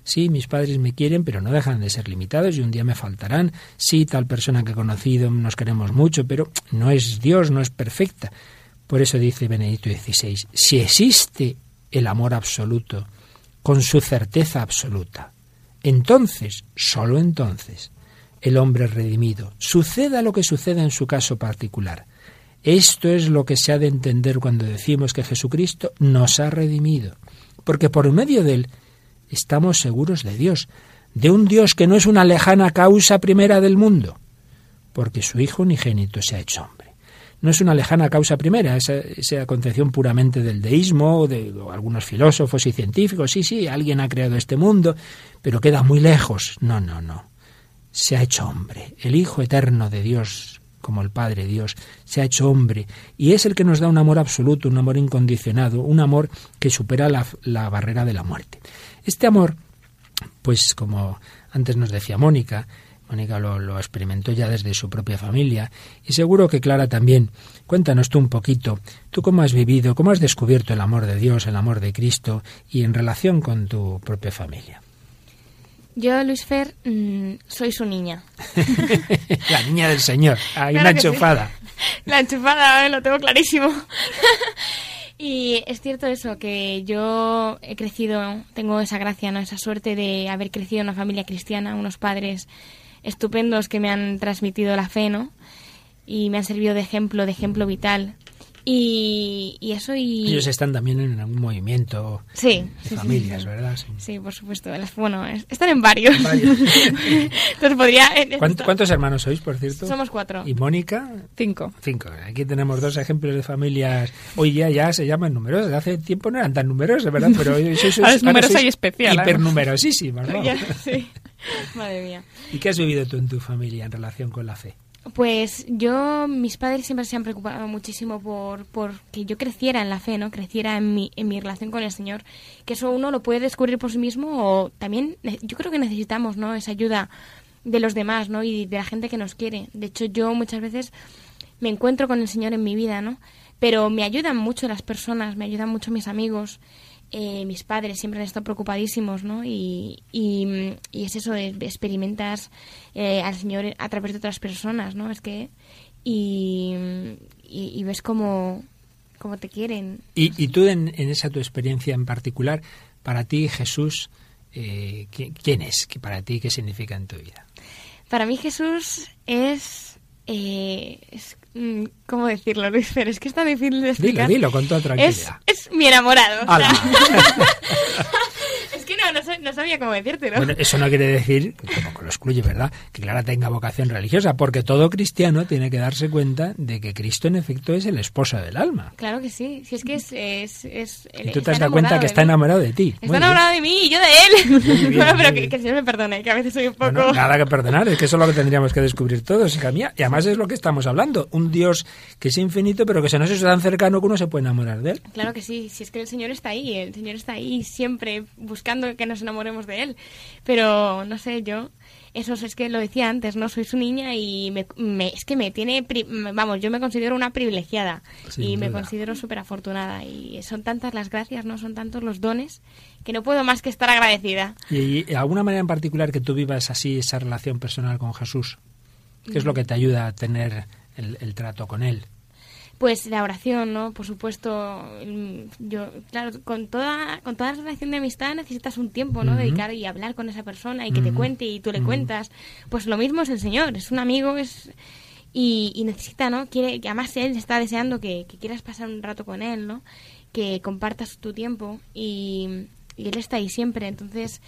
Sí, mis padres me quieren, pero no dejan de ser limitados y un día me faltarán. Sí, tal persona que he conocido nos queremos mucho, pero no es Dios, no es perfecta. Por eso dice Benedicto XVI, si existe el amor absoluto, con su certeza absoluta, entonces, sólo entonces, el hombre redimido, suceda lo que suceda en su caso particular. Esto es lo que se ha de entender cuando decimos que Jesucristo nos ha redimido, porque por medio de él estamos seguros de Dios, de un Dios que no es una lejana causa primera del mundo, porque su Hijo unigénito se ha hecho hombre. No es una lejana causa primera, esa, esa concepción puramente del deísmo, de algunos filósofos y científicos, sí, sí, alguien ha creado este mundo, pero queda muy lejos. No, no, no se ha hecho hombre. El Hijo eterno de Dios, como el Padre Dios, se ha hecho hombre y es el que nos da un amor absoluto, un amor incondicionado, un amor que supera la, la barrera de la muerte. Este amor, pues como antes nos decía Mónica, Mónica lo, lo, experimentó ya desde su propia familia y seguro que Clara también. Cuéntanos tú un poquito, tú cómo has vivido, cómo has descubierto el amor de Dios, el amor de Cristo y en relación con tu propia familia. Yo, Luis Fer, mmm, soy su niña. la niña del Señor. Hay claro una enchufada. Sí. La enchufada, ¿eh? lo tengo clarísimo. y es cierto eso, que yo he crecido, tengo esa gracia, ¿no? esa suerte de haber crecido en una familia cristiana, unos padres estupendos que me han transmitido la fe, ¿no? Y me han servido de ejemplo, de ejemplo vital. Y, y, eso y... Ellos están también en un movimiento sí, de sí, familias, sí, ¿verdad? Sí. por supuesto. Bueno, están en varios. varios. Entonces podría... ¿Cuántos, ¿Cuántos hermanos sois, por cierto? Somos cuatro. ¿Y Mónica? Cinco. Cinco. Aquí tenemos dos ejemplos de familias. Hoy ya, ya se llaman numerosas. Hace tiempo no eran tan numerosas, ¿verdad? Pero hoy sois, ahora es numerosa y especial. Hipernumerosísimas, ¿no? Ya, sí. Madre mía. ¿Y qué has vivido tú en tu familia en relación con la fe? Pues yo, mis padres siempre se han preocupado muchísimo por, por que yo creciera en la fe, ¿no? Creciera en mi, en mi relación con el Señor. Que eso uno lo puede descubrir por sí mismo o también yo creo que necesitamos, ¿no? Esa ayuda de los demás, ¿no? Y de la gente que nos quiere. De hecho, yo muchas veces me encuentro con el Señor en mi vida, ¿no? Pero me ayudan mucho las personas, me ayudan mucho mis amigos. Eh, mis padres siempre han estado preocupadísimos, ¿no? Y, y, y es eso, experimentas eh, al Señor a través de otras personas, ¿no? Es que... Y, y, ves cómo, cómo, te quieren. Y, y tú, en, en, esa tu experiencia en particular, para ti Jesús, eh, ¿quién es? ¿Para ti qué significa en tu vida? Para mí Jesús es... Eh, es ¿Cómo decirlo, Luis? Pero es que está difícil de explicar. Dilo, dilo, con toda tranquilidad. Es, es mi enamorado. O sea. no, no, no, sabía cómo decírtelo. Bueno, eso no quiere decir, como que lo excluye, ¿verdad?, que Clara tenga vocación religiosa, porque todo cristiano tiene que darse cuenta de que Cristo, en efecto, es el esposo del alma. Claro que sí. Si es que es... es, es y tú te has dado cuenta que está enamorado de ti. Está enamorado de mí y yo de él. Bien, bueno, pero que, que, el Señor me perdone, que a veces soy un poco... Bueno, nada que perdonar, es que eso es lo que tendríamos que descubrir todos, hija mía. Y además es lo que estamos hablando. Un Dios que es infinito, pero que se nos es tan cercano que uno se puede enamorar de él. Claro que sí, si es que el Señor está ahí, el Señor está ahí siempre buscando que nos enamoremos de él. Pero no sé, yo eso es que lo decía antes, ¿no? Soy su niña y me, me, es que me tiene, vamos, yo me considero una privilegiada Sin y duda. me considero súper afortunada y son tantas las gracias, ¿no? Son tantos los dones que no puedo más que estar agradecida. ¿Y, y alguna manera en particular que tú vivas así esa relación personal con Jesús? ¿Qué es lo que te ayuda a tener el, el trato con él? Pues la oración, ¿no? Por supuesto, yo, claro, con toda, con toda relación de amistad necesitas un tiempo, ¿no? Uh -huh. Dedicar y hablar con esa persona y que uh -huh. te cuente y tú le uh -huh. cuentas. Pues lo mismo es el Señor, es un amigo, es y, y necesita, ¿no? Quiere, que además él está deseando que, que, quieras pasar un rato con él, ¿no? Que compartas tu tiempo y, y él está ahí siempre, entonces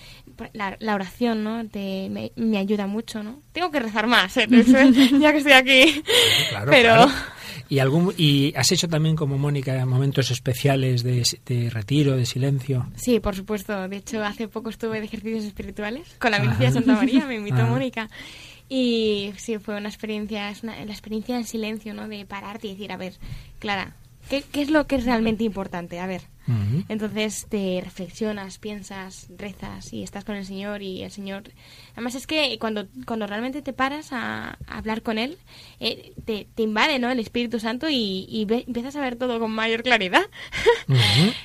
la, la oración, ¿no? Te, me, me, ayuda mucho, ¿no? Tengo que rezar más, ¿eh? ya que estoy aquí, claro, pero... Claro. ¿Y, algún, ¿Y has hecho también como Mónica momentos especiales de, de, retiro, de silencio? Sí, por supuesto. De hecho, hace poco estuve de ejercicios espirituales con la Milicia de Santa María, me invitó Ajá. Mónica. Y sí, fue una experiencia, es una, la experiencia en silencio, ¿no? De pararte y decir, a ver, Clara, ¿qué, ¿qué es lo que es realmente importante? A ver, Entonces te reflexionas, piensas, rezas y estás con el Señor y el Señor... Además es que cuando, cuando realmente te paras a, a hablar con Él, eh, te, te invade ¿no? el Espíritu Santo y, y ve- empiezas a ver todo con mayor claridad.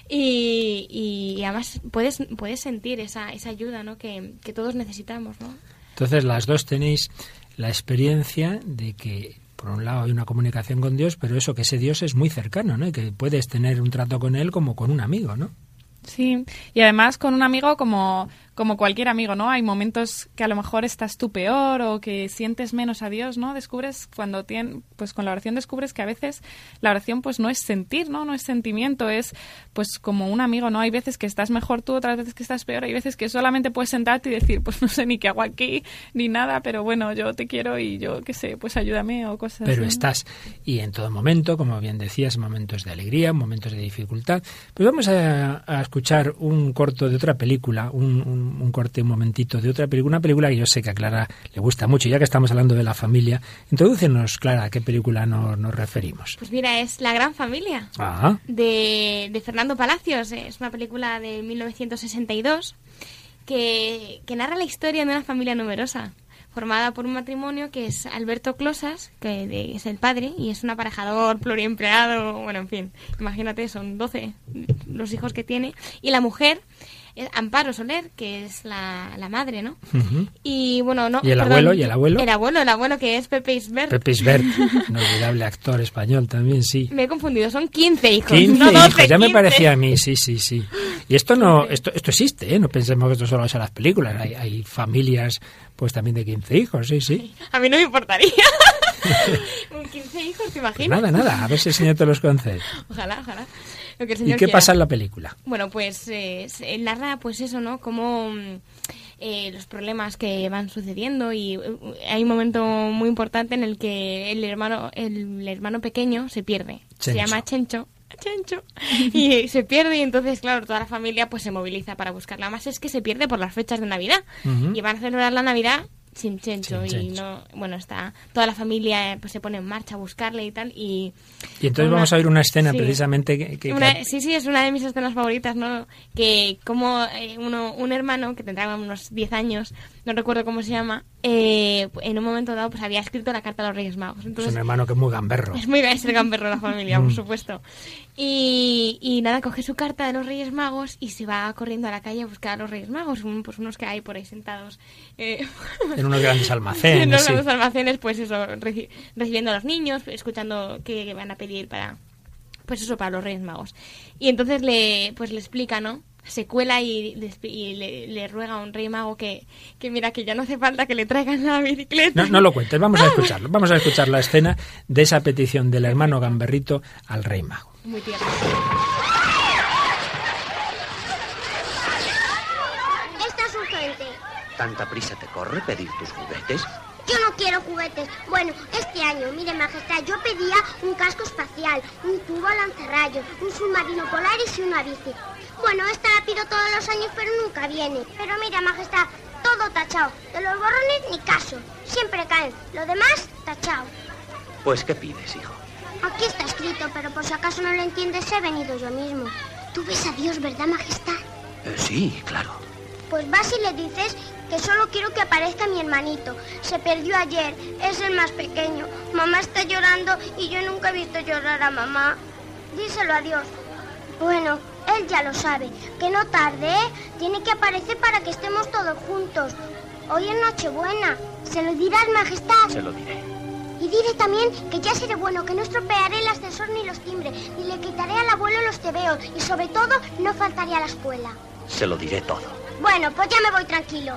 Y, y además puedes, puedes sentir esa, esa ayuda ¿no? que, que todos necesitamos. ¿no? Entonces las dos tenéis la experiencia de que por un lado hay una comunicación con Dios, pero eso que ese Dios es muy cercano, ¿no? Y que puedes tener un trato con él como con un amigo, ¿no? Sí, y además con un amigo como, como cualquier amigo, ¿no? Hay momentos que a lo mejor estás tú peor o que sientes menos a Dios, ¿no? Descubres cuando tienes, pues con la oración descubres que a veces la oración pues no es sentir, ¿no? No es sentimiento, es pues como un amigo, ¿no? Hay veces que estás mejor tú, otras veces que estás peor, hay veces que solamente puedes sentarte y decir, pues no sé ni qué hago aquí, ni nada, pero bueno, yo te quiero y yo qué sé, pues ayúdame o cosas Pero así, ¿no? estás, y en todo momento, como bien decías, momentos de alegría, momentos de dificultad. Pues vamos a, a escuchar un corto de otra película, un, un- un corte, un momentito de otra película, una película que yo sé que a Clara le gusta mucho, ya que estamos hablando de la familia. Introdúcenos, Clara, a qué película no- nos referimos. Pues mira, es La Gran Familia. Ah, de, de Fernando Palacios. Es una película de 1962 que, que narra la historia de una familia numerosa, formada por un matrimonio que es Alberto Closas, que de- es el padre, y es un aparejador pluriempleado, bueno, en fin, imagínate, son 12 los hijos que tiene, y la mujer Amparo Soler, que es la, la madre, ¿no? ujú. Y bueno, no. ¿Y el perdón, abuelo? ¿Y el abuelo? El abuelo, el abuelo que es Pepe Isbert. Pepe Isbert, inolvidable actor español también, sí. Me he confundido, son 15 hijos. 15 no 12, hijos, ya me 15. parecía a mí, sí, sí, sí. Y esto no, esto, esto existe, ¿eh? No pensemos que esto solo es a las películas. Hay, hay familias, pues también de 15 hijos, sí, sí. A mí no me importaría. Un 15 hijos, ¿te Pues imaginas? nada, nada, a ver si el señor te los concede. Ojalá, ojalá. Lo que el ¿Y qué quiera. pasa en la película? Bueno, pues eh, narra pues eso, ¿no? Como mm, eh, los problemas que van sucediendo y eh, hay un momento muy importante en el que el hermano el hermano pequeño se pierde. Se llama Chencho. Chencho. Y se pierde y entonces, claro, toda la familia pues se moviliza para buscarla. Más es que se pierde por las fechas de Navidad. Y van a celebrar la Navidad sin Chencho. Sin y no, bueno, está toda la familia eh, pues se pone en marcha a buscarle y tal. Y, Y entonces una- vamos a ver una escena sí. precisamente que... que- Una- que- sí, sí, es una de mis escenas favoritas, ¿no? Que como eh, uno, un hermano que tendrá unos 10 años, no recuerdo cómo se llama, eh, en un momento dado pues había escrito la carta a los Reyes Magos. es Entonces, un hermano que es muy gamberro. es muy es el gamberro de la familia, por Mm. supuesto. Y, y nada, coge su carta de los Reyes Magos y se va corriendo a la calle a buscar a los Reyes Magos, un- pues unos que hay por ahí sentados. eh, En unos grandes en almacenes, los sí. grandes almacenes, pues eso, reci- recibiendo a los niños, escuchando qué van a pedir para, pues eso, para los Reyes Magos. Y entonces le, pues le explica, ¿no? Se cuela y, y le, le ruega a un rey mago que, que mira que ya no hace falta que le traigan la bicicleta. No, no lo cuentes, vamos a escucharlo. Vamos a escuchar la escena de esa petición del hermano gamberrito al rey mago. Muy tierno. Esta es urgente. ¿Tanta prisa te corre pedir tus juguetes? Yo no quiero juguetes. Bueno, este año, mire, majestad, yo pedía un casco espacial, un tubo lanzarrayos, un submarino polaris y una bici. Bueno, esta la pido todos los años, pero nunca viene. Pero mira, majestad, todo tachado. De los borrones ni caso. Siempre caen. Lo demás, tachado. Pues, ¿qué pides, hijo? Aquí está escrito, pero por si acaso no lo entiendes, he venido yo mismo. Tú ves a Dios, ¿verdad, majestad? Eh, sí, claro. Pues vas y le dices que solo quiero que aparezca mi hermanito. Se perdió ayer, es el más pequeño. Mamá está llorando y yo nunca he visto llorar a mamá. Díselo a Dios. Bueno, él ya lo sabe. Que no tarde, ¿eh? Tiene que aparecer para que estemos todos juntos. Hoy es Nochebuena. Se lo dirás, majestad. Se lo diré. Y diré también que ya seré bueno, que no estropearé el ascensor ni los timbres, ni le quitaré al abuelo los tebeos, y sobre todo no faltaré a la escuela. Se lo diré todo. Bueno, pues ya me voy tranquilo.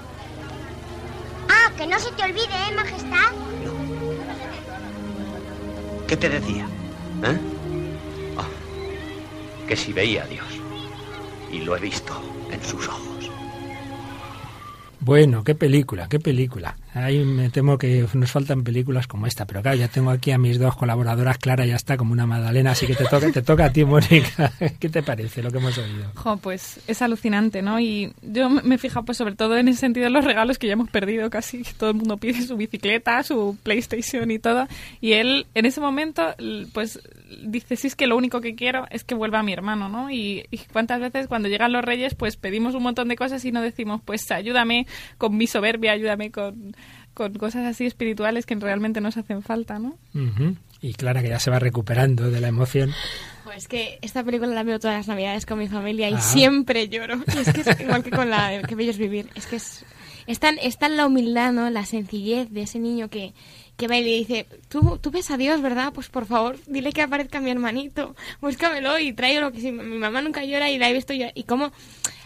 Ah, que no se te olvide, ¿eh, majestad? ¿Qué te decía? ¿Eh? Ah, que si veía a Dios. Y lo he visto en sus ojos. Bueno, qué película, qué película. Ahí me temo que nos faltan películas como esta, pero claro, ya tengo aquí a mis dos colaboradoras, Clara ya está como una Madalena, así que te toca, te toca a ti, Mónica. ¿Qué te parece lo que hemos oído? Jo, pues es alucinante, ¿no? Y yo me he fijado pues sobre todo en ese sentido los regalos que ya hemos perdido casi, todo el mundo pide su bicicleta, su PlayStation y todo, y él en ese momento pues dice, sí, es que lo único que quiero es que vuelva mi hermano, ¿no? Y, y cuántas veces cuando llegan los reyes pues pedimos un montón de cosas y no decimos, pues ayúdame con mi soberbia, ayúdame con, con cosas así espirituales que realmente nos hacen falta, ¿no? Y Clara que ya se va recuperando de la emoción. Pues que esta película la veo todas las navidades con mi familia y ah. siempre lloro. es que es igual que con la de Que Bello Vivir. Es que es, es, tan, es tan la humildad, ¿no? La sencillez de ese niño que, que va y le dice, ¿Tú, tú ves a Dios, ¿verdad? Pues por favor, dile que aparezca mi hermanito, búscamelo y tráelo, que si mi mamá nunca llora y la he visto yo. Y cómo,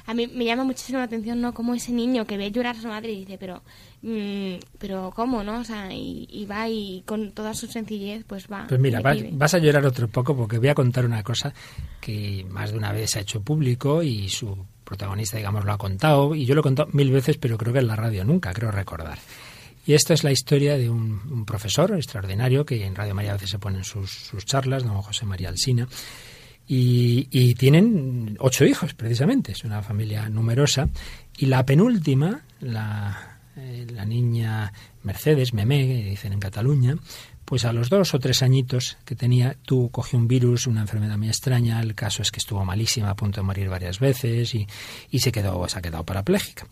a mí me llama muchísimo la atención, ¿no? Como ese niño que ve llorar a su madre y dice, pero, mm, pero ¿cómo, no? O sea, y, va y con toda su sencillez, pues va. Pues mira, vas, a llorar otro poco porque voy a contar una cosa que más de una vez se ha hecho público y su protagonista, digamos, lo ha contado, y yo lo he contado mil veces, pero creo que en la radio nunca, creo recordar. Y esta es la historia de un, profesor extraordinario que en Radio María a veces se ponen sus, sus charlas, don José María Alsina, y, tienen ocho hijos, precisamente. Es una familia numerosa. Y la penúltima, la, eh, la niña Mercedes, Memé, que dicen en Cataluña, pues a los dos o tres añitos que tenía, tú cogió un virus, una enfermedad muy extraña. El caso es que estuvo malísima, a punto de morir varias veces y, y se, quedó, se ha quedado parapléjica.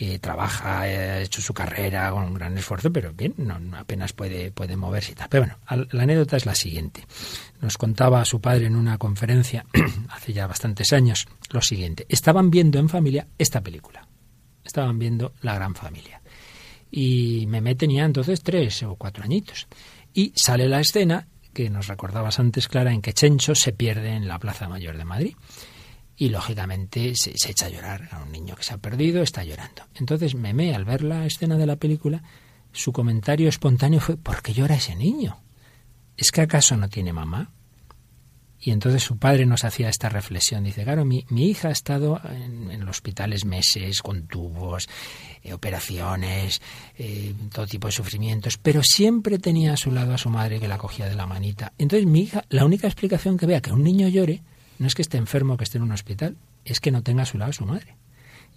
Eh, trabaja, ha hecho su carrera con un gran esfuerzo, pero bien, no, apenas puede, puede moverse y tal. Pero bueno, la anécdota es la siguiente. Nos contaba su padre en una conferencia hace ya bastantes años lo siguiente. Estaban viendo en familia esta película. Estaban viendo La Gran Familia. Y Meme tenía entonces tres o cuatro añitos. Y sale la escena que nos recordabas antes, Clara, en que Chencho se pierde en la Plaza Mayor de Madrid y lógicamente se, echa a llorar. A un niño que se ha perdido está llorando. Entonces Meme, al ver la escena de la película, su comentario espontáneo fue ¿por qué llora ese niño? ¿Es que acaso no tiene mamá? Y entonces su padre nos hacía esta reflexión. Dice, claro, mi, hija ha estado en, los hospitales meses, con tubos, eh, operaciones, eh, todo tipo de sufrimientos, pero siempre tenía a su lado a su madre que la cogía de la manita. Entonces mi hija, la única explicación que vea que un niño llore no es que esté enfermo, que esté en un hospital, es que no tenga a su lado a su madre.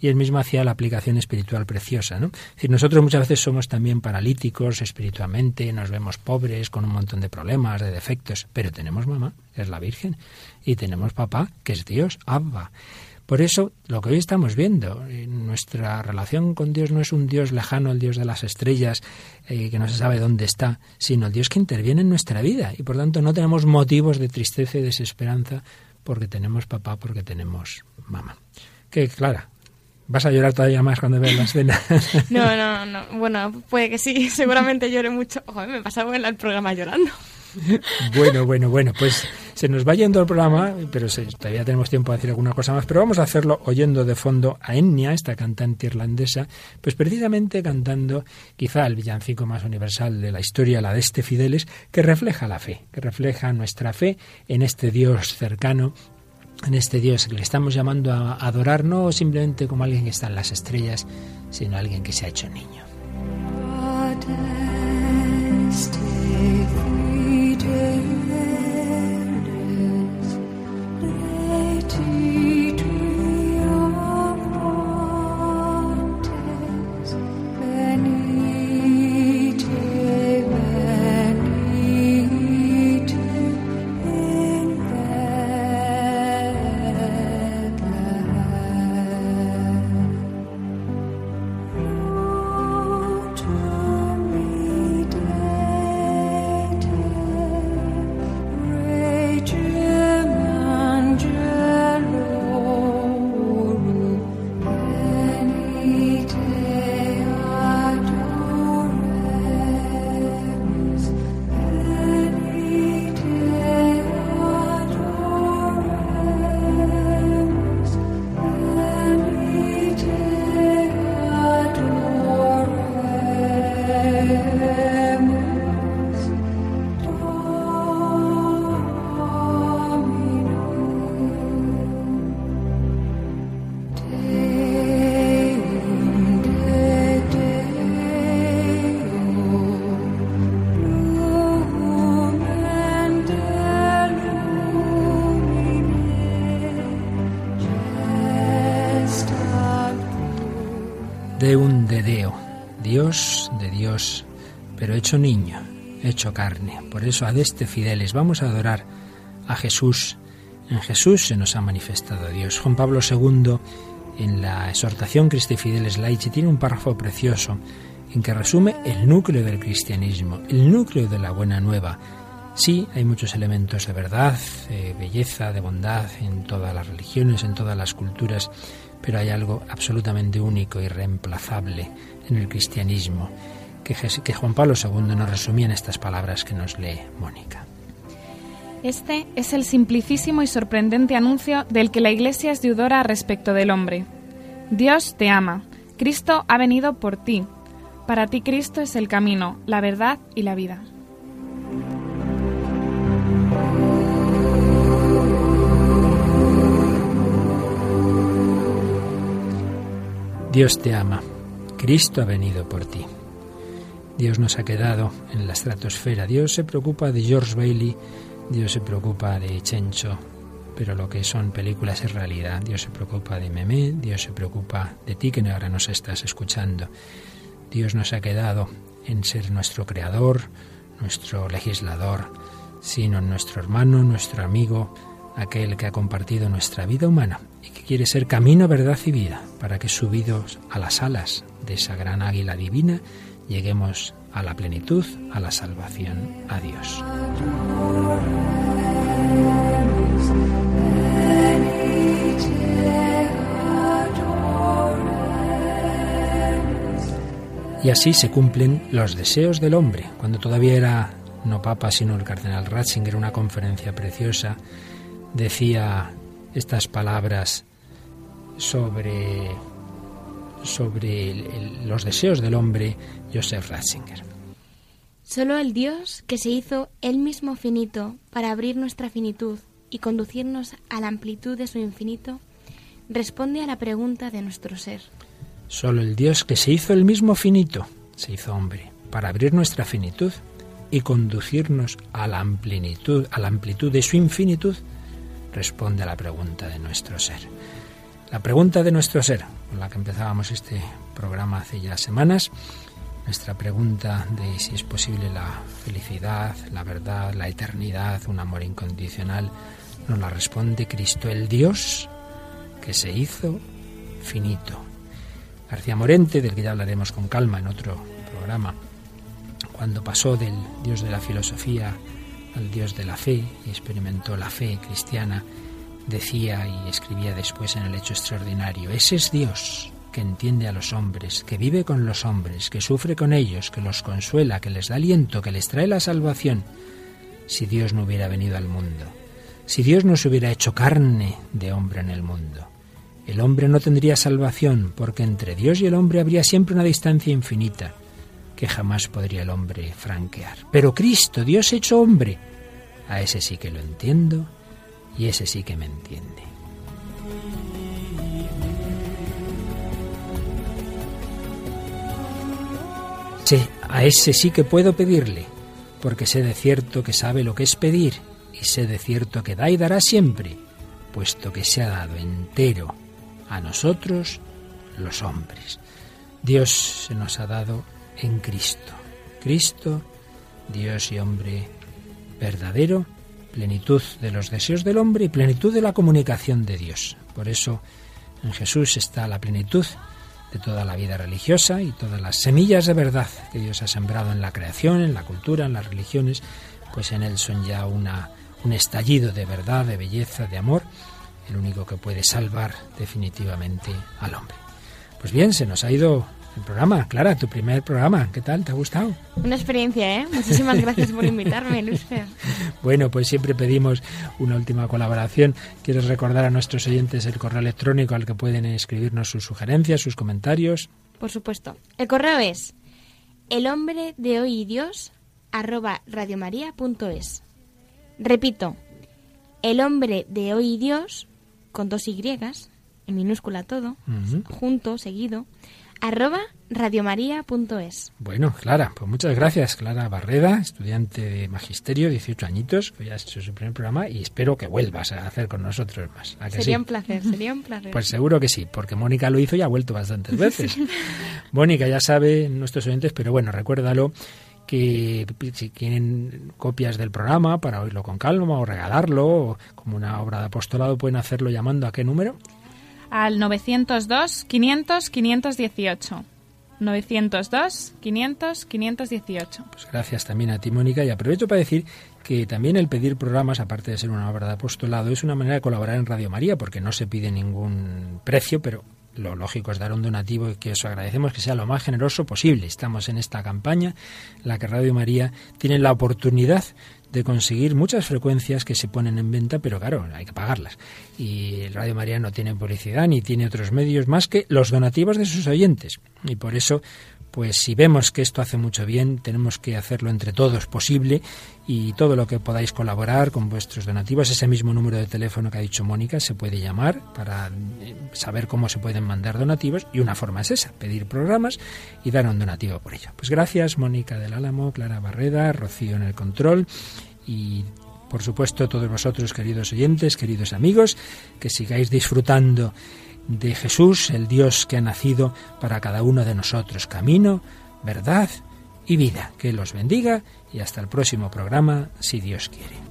Y él mismo hacía la aplicación espiritual preciosa, ¿no? Es decir, nosotros muchas veces somos también paralíticos espiritualmente, nos vemos pobres, con un montón de problemas, de defectos, pero tenemos mamá, que es la Virgen, y tenemos papá, que es Dios, Abba. Por eso, lo que hoy estamos viendo, nuestra relación con Dios no es un Dios lejano, el Dios de las estrellas, eh, que no se sabe dónde está, sino el Dios que interviene en nuestra vida. Y por tanto no tenemos motivos de tristeza y desesperanza porque tenemos papá, porque tenemos mamá. Que Clara, ¿vas a llorar todavía más cuando veas la escena? no, no, no. Bueno, puede que sí, seguramente llore mucho. Ojo, me pasaba el programa llorando. Bueno, bueno, bueno, pues se nos va yendo el programa, pero todavía tenemos tiempo de decir alguna cosa más, pero vamos a hacerlo oyendo de fondo a Enya, esta cantante irlandesa, pues precisamente cantando quizá el villancico más universal de la historia, la de este Fideles, que refleja la fe, que refleja nuestra fe en este Dios cercano en este Dios que le estamos llamando a adorar no simplemente como alguien que está en las estrellas, sino alguien que se ha hecho niño. Deum de Deo, Dios de Dios, pero hecho niño, hecho carne. Por eso, adeste fideles, vamos a adorar a Jesús. En Jesús se nos ha manifestado Dios. Juan Pablo II, en la exhortación Christi Fideles Laici, tiene un párrafo precioso en que resume el núcleo del cristianismo, el núcleo de la buena nueva. Sí, hay muchos elementos de verdad, de belleza, de bondad en todas las religiones, en todas las culturas, pero hay algo absolutamente único y reemplazable en el cristianismo, que, Juan Pablo II nos resumía en estas palabras que nos lee Mónica. Este es el simplicísimo y sorprendente anuncio del que la Iglesia es deudora respecto del hombre. Dios te ama. Cristo ha venido por ti. Para ti Cristo es el camino, la verdad y la vida. Dios te ama. Cristo ha venido por ti. Dios nos ha quedado en la estratosfera. Dios se preocupa de George Bailey, Dios se preocupa de Chencho, pero lo que son películas es realidad. Dios se preocupa de Memé, Dios se preocupa de ti que ahora nos estás escuchando. Dios nos ha quedado en ser nuestro creador, nuestro legislador, sino nuestro hermano, nuestro amigo, aquel que ha compartido nuestra vida humana y que quiere ser camino, verdad y vida, para que subidos a las alas de esa gran águila divina, lleguemos a la plenitud, a la salvación, a Dios. Y así se cumplen los deseos del hombre. Cuando todavía era no papa, sino el cardenal Ratzinger, una conferencia preciosa, decía estas palabras sobre, sobre los deseos del hombre Joseph Ratzinger. Solo el Dios que se hizo él mismo finito para abrir nuestra finitud y conducirnos a la amplitud de su infinito, responde a la pregunta de nuestro ser. Solo el Dios que se hizo el mismo finito, se hizo hombre, para abrir nuestra finitud y conducirnos a la amplitud, a la amplitud de su infinitud, responde a la pregunta de nuestro ser. La pregunta de nuestro ser, con la que empezábamos este programa hace ya semanas, nuestra pregunta de si es posible la felicidad, la verdad, la eternidad, un amor incondicional, nos la responde Cristo, el Dios que se hizo finito. García Morente, del que ya hablaremos con calma en otro programa, cuando pasó del Dios de la filosofía al Dios de la fe y experimentó la fe cristiana, decía y escribía después en el hecho extraordinario, ese es Dios que entiende a los hombres, que vive con los hombres, que sufre con ellos, que los consuela, que les da aliento, que les trae la salvación. Si Dios no hubiera venido al mundo, si Dios no se hubiera hecho carne de hombre en el mundo, el hombre no tendría salvación, porque entre Dios y el hombre habría siempre una distancia infinita que jamás podría el hombre franquear. Pero Cristo, Dios hecho hombre, a ese sí que lo entiendo y ese sí que me entiende. Sí, a ese sí que puedo pedirle, porque sé de cierto que sabe lo que es pedir y sé de cierto que da y dará siempre, puesto que se ha dado entero a nosotros los hombres. Dios se nos ha dado en Cristo. Cristo, Dios y hombre verdadero, plenitud de los deseos del hombre y plenitud de la comunicación de Dios. Por eso en Jesús está la plenitud de toda la vida religiosa y todas las semillas de verdad que Dios ha sembrado en la creación, en la cultura, en las religiones, pues en Él son ya una, un estallido de verdad, de belleza, de amor, el único que puede salvar definitivamente al hombre. Pues bien, se nos ha ido el programa. Clara, tu primer programa, ¿qué tal? ¿Te ha gustado? Una experiencia, ¿eh? Muchísimas gracias por invitarme, Luis Bueno, pues siempre pedimos una última colaboración. ¿Quieres recordar a nuestros oyentes el correo electrónico al que pueden escribirnos sus sugerencias, sus comentarios? Por supuesto. El correo es el hombre de hoy Dios arroba radiomaria.es. Repito, el hombre de hoy Dios, con dos Y, en minúscula todo, junto, seguido, arroba radiomaria.es. Bueno, Clara, pues muchas gracias. Clara Barreda, estudiante de Magisterio, 18 añitos, que ya ha hecho su primer programa y espero que vuelvas a hacer con nosotros más. Sería un placer, sería un placer. Pues seguro que sí, porque Mónica lo hizo y ha vuelto bastantes veces. Mónica ya sabe, nuestros oyentes, pero bueno, recuérdalo que si quieren copias del programa para oírlo con calma o regalarlo o como una obra de apostolado pueden hacerlo llamando a qué número? Al 902 500 518. 902 500 518. Pues gracias también a ti, Mónica. Y aprovecho para decir que también el pedir programas, aparte de ser una obra de apostolado, es una manera de colaborar en Radio María, porque no se pide ningún precio, pero lo lógico es dar un donativo y que os agradecemos que sea lo más generoso posible. Estamos en esta campaña, en la que Radio María tiene la oportunidad de conseguir muchas frecuencias que se ponen en venta, pero claro, hay que pagarlas. Y Radio María no tiene publicidad ni tiene otros medios más que los donativos de sus oyentes. Y por eso pues si vemos que esto hace mucho bien, tenemos que hacerlo entre todos posible y todo lo que podáis colaborar con vuestros donativos, ese mismo número de teléfono que ha dicho Mónica, se puede llamar para eh, saber cómo se pueden mandar donativos y una forma es esa, pedir programas y dar un donativo por ello. Pues gracias Mónica del Álamo, Clara Barreda, Rocío en el control y por supuesto todos vosotros queridos oyentes, queridos amigos, que sigáis disfrutando de Jesús, el Dios que ha nacido para cada uno de nosotros, camino, verdad y vida. Que los bendiga y hasta el próximo programa, si Dios quiere.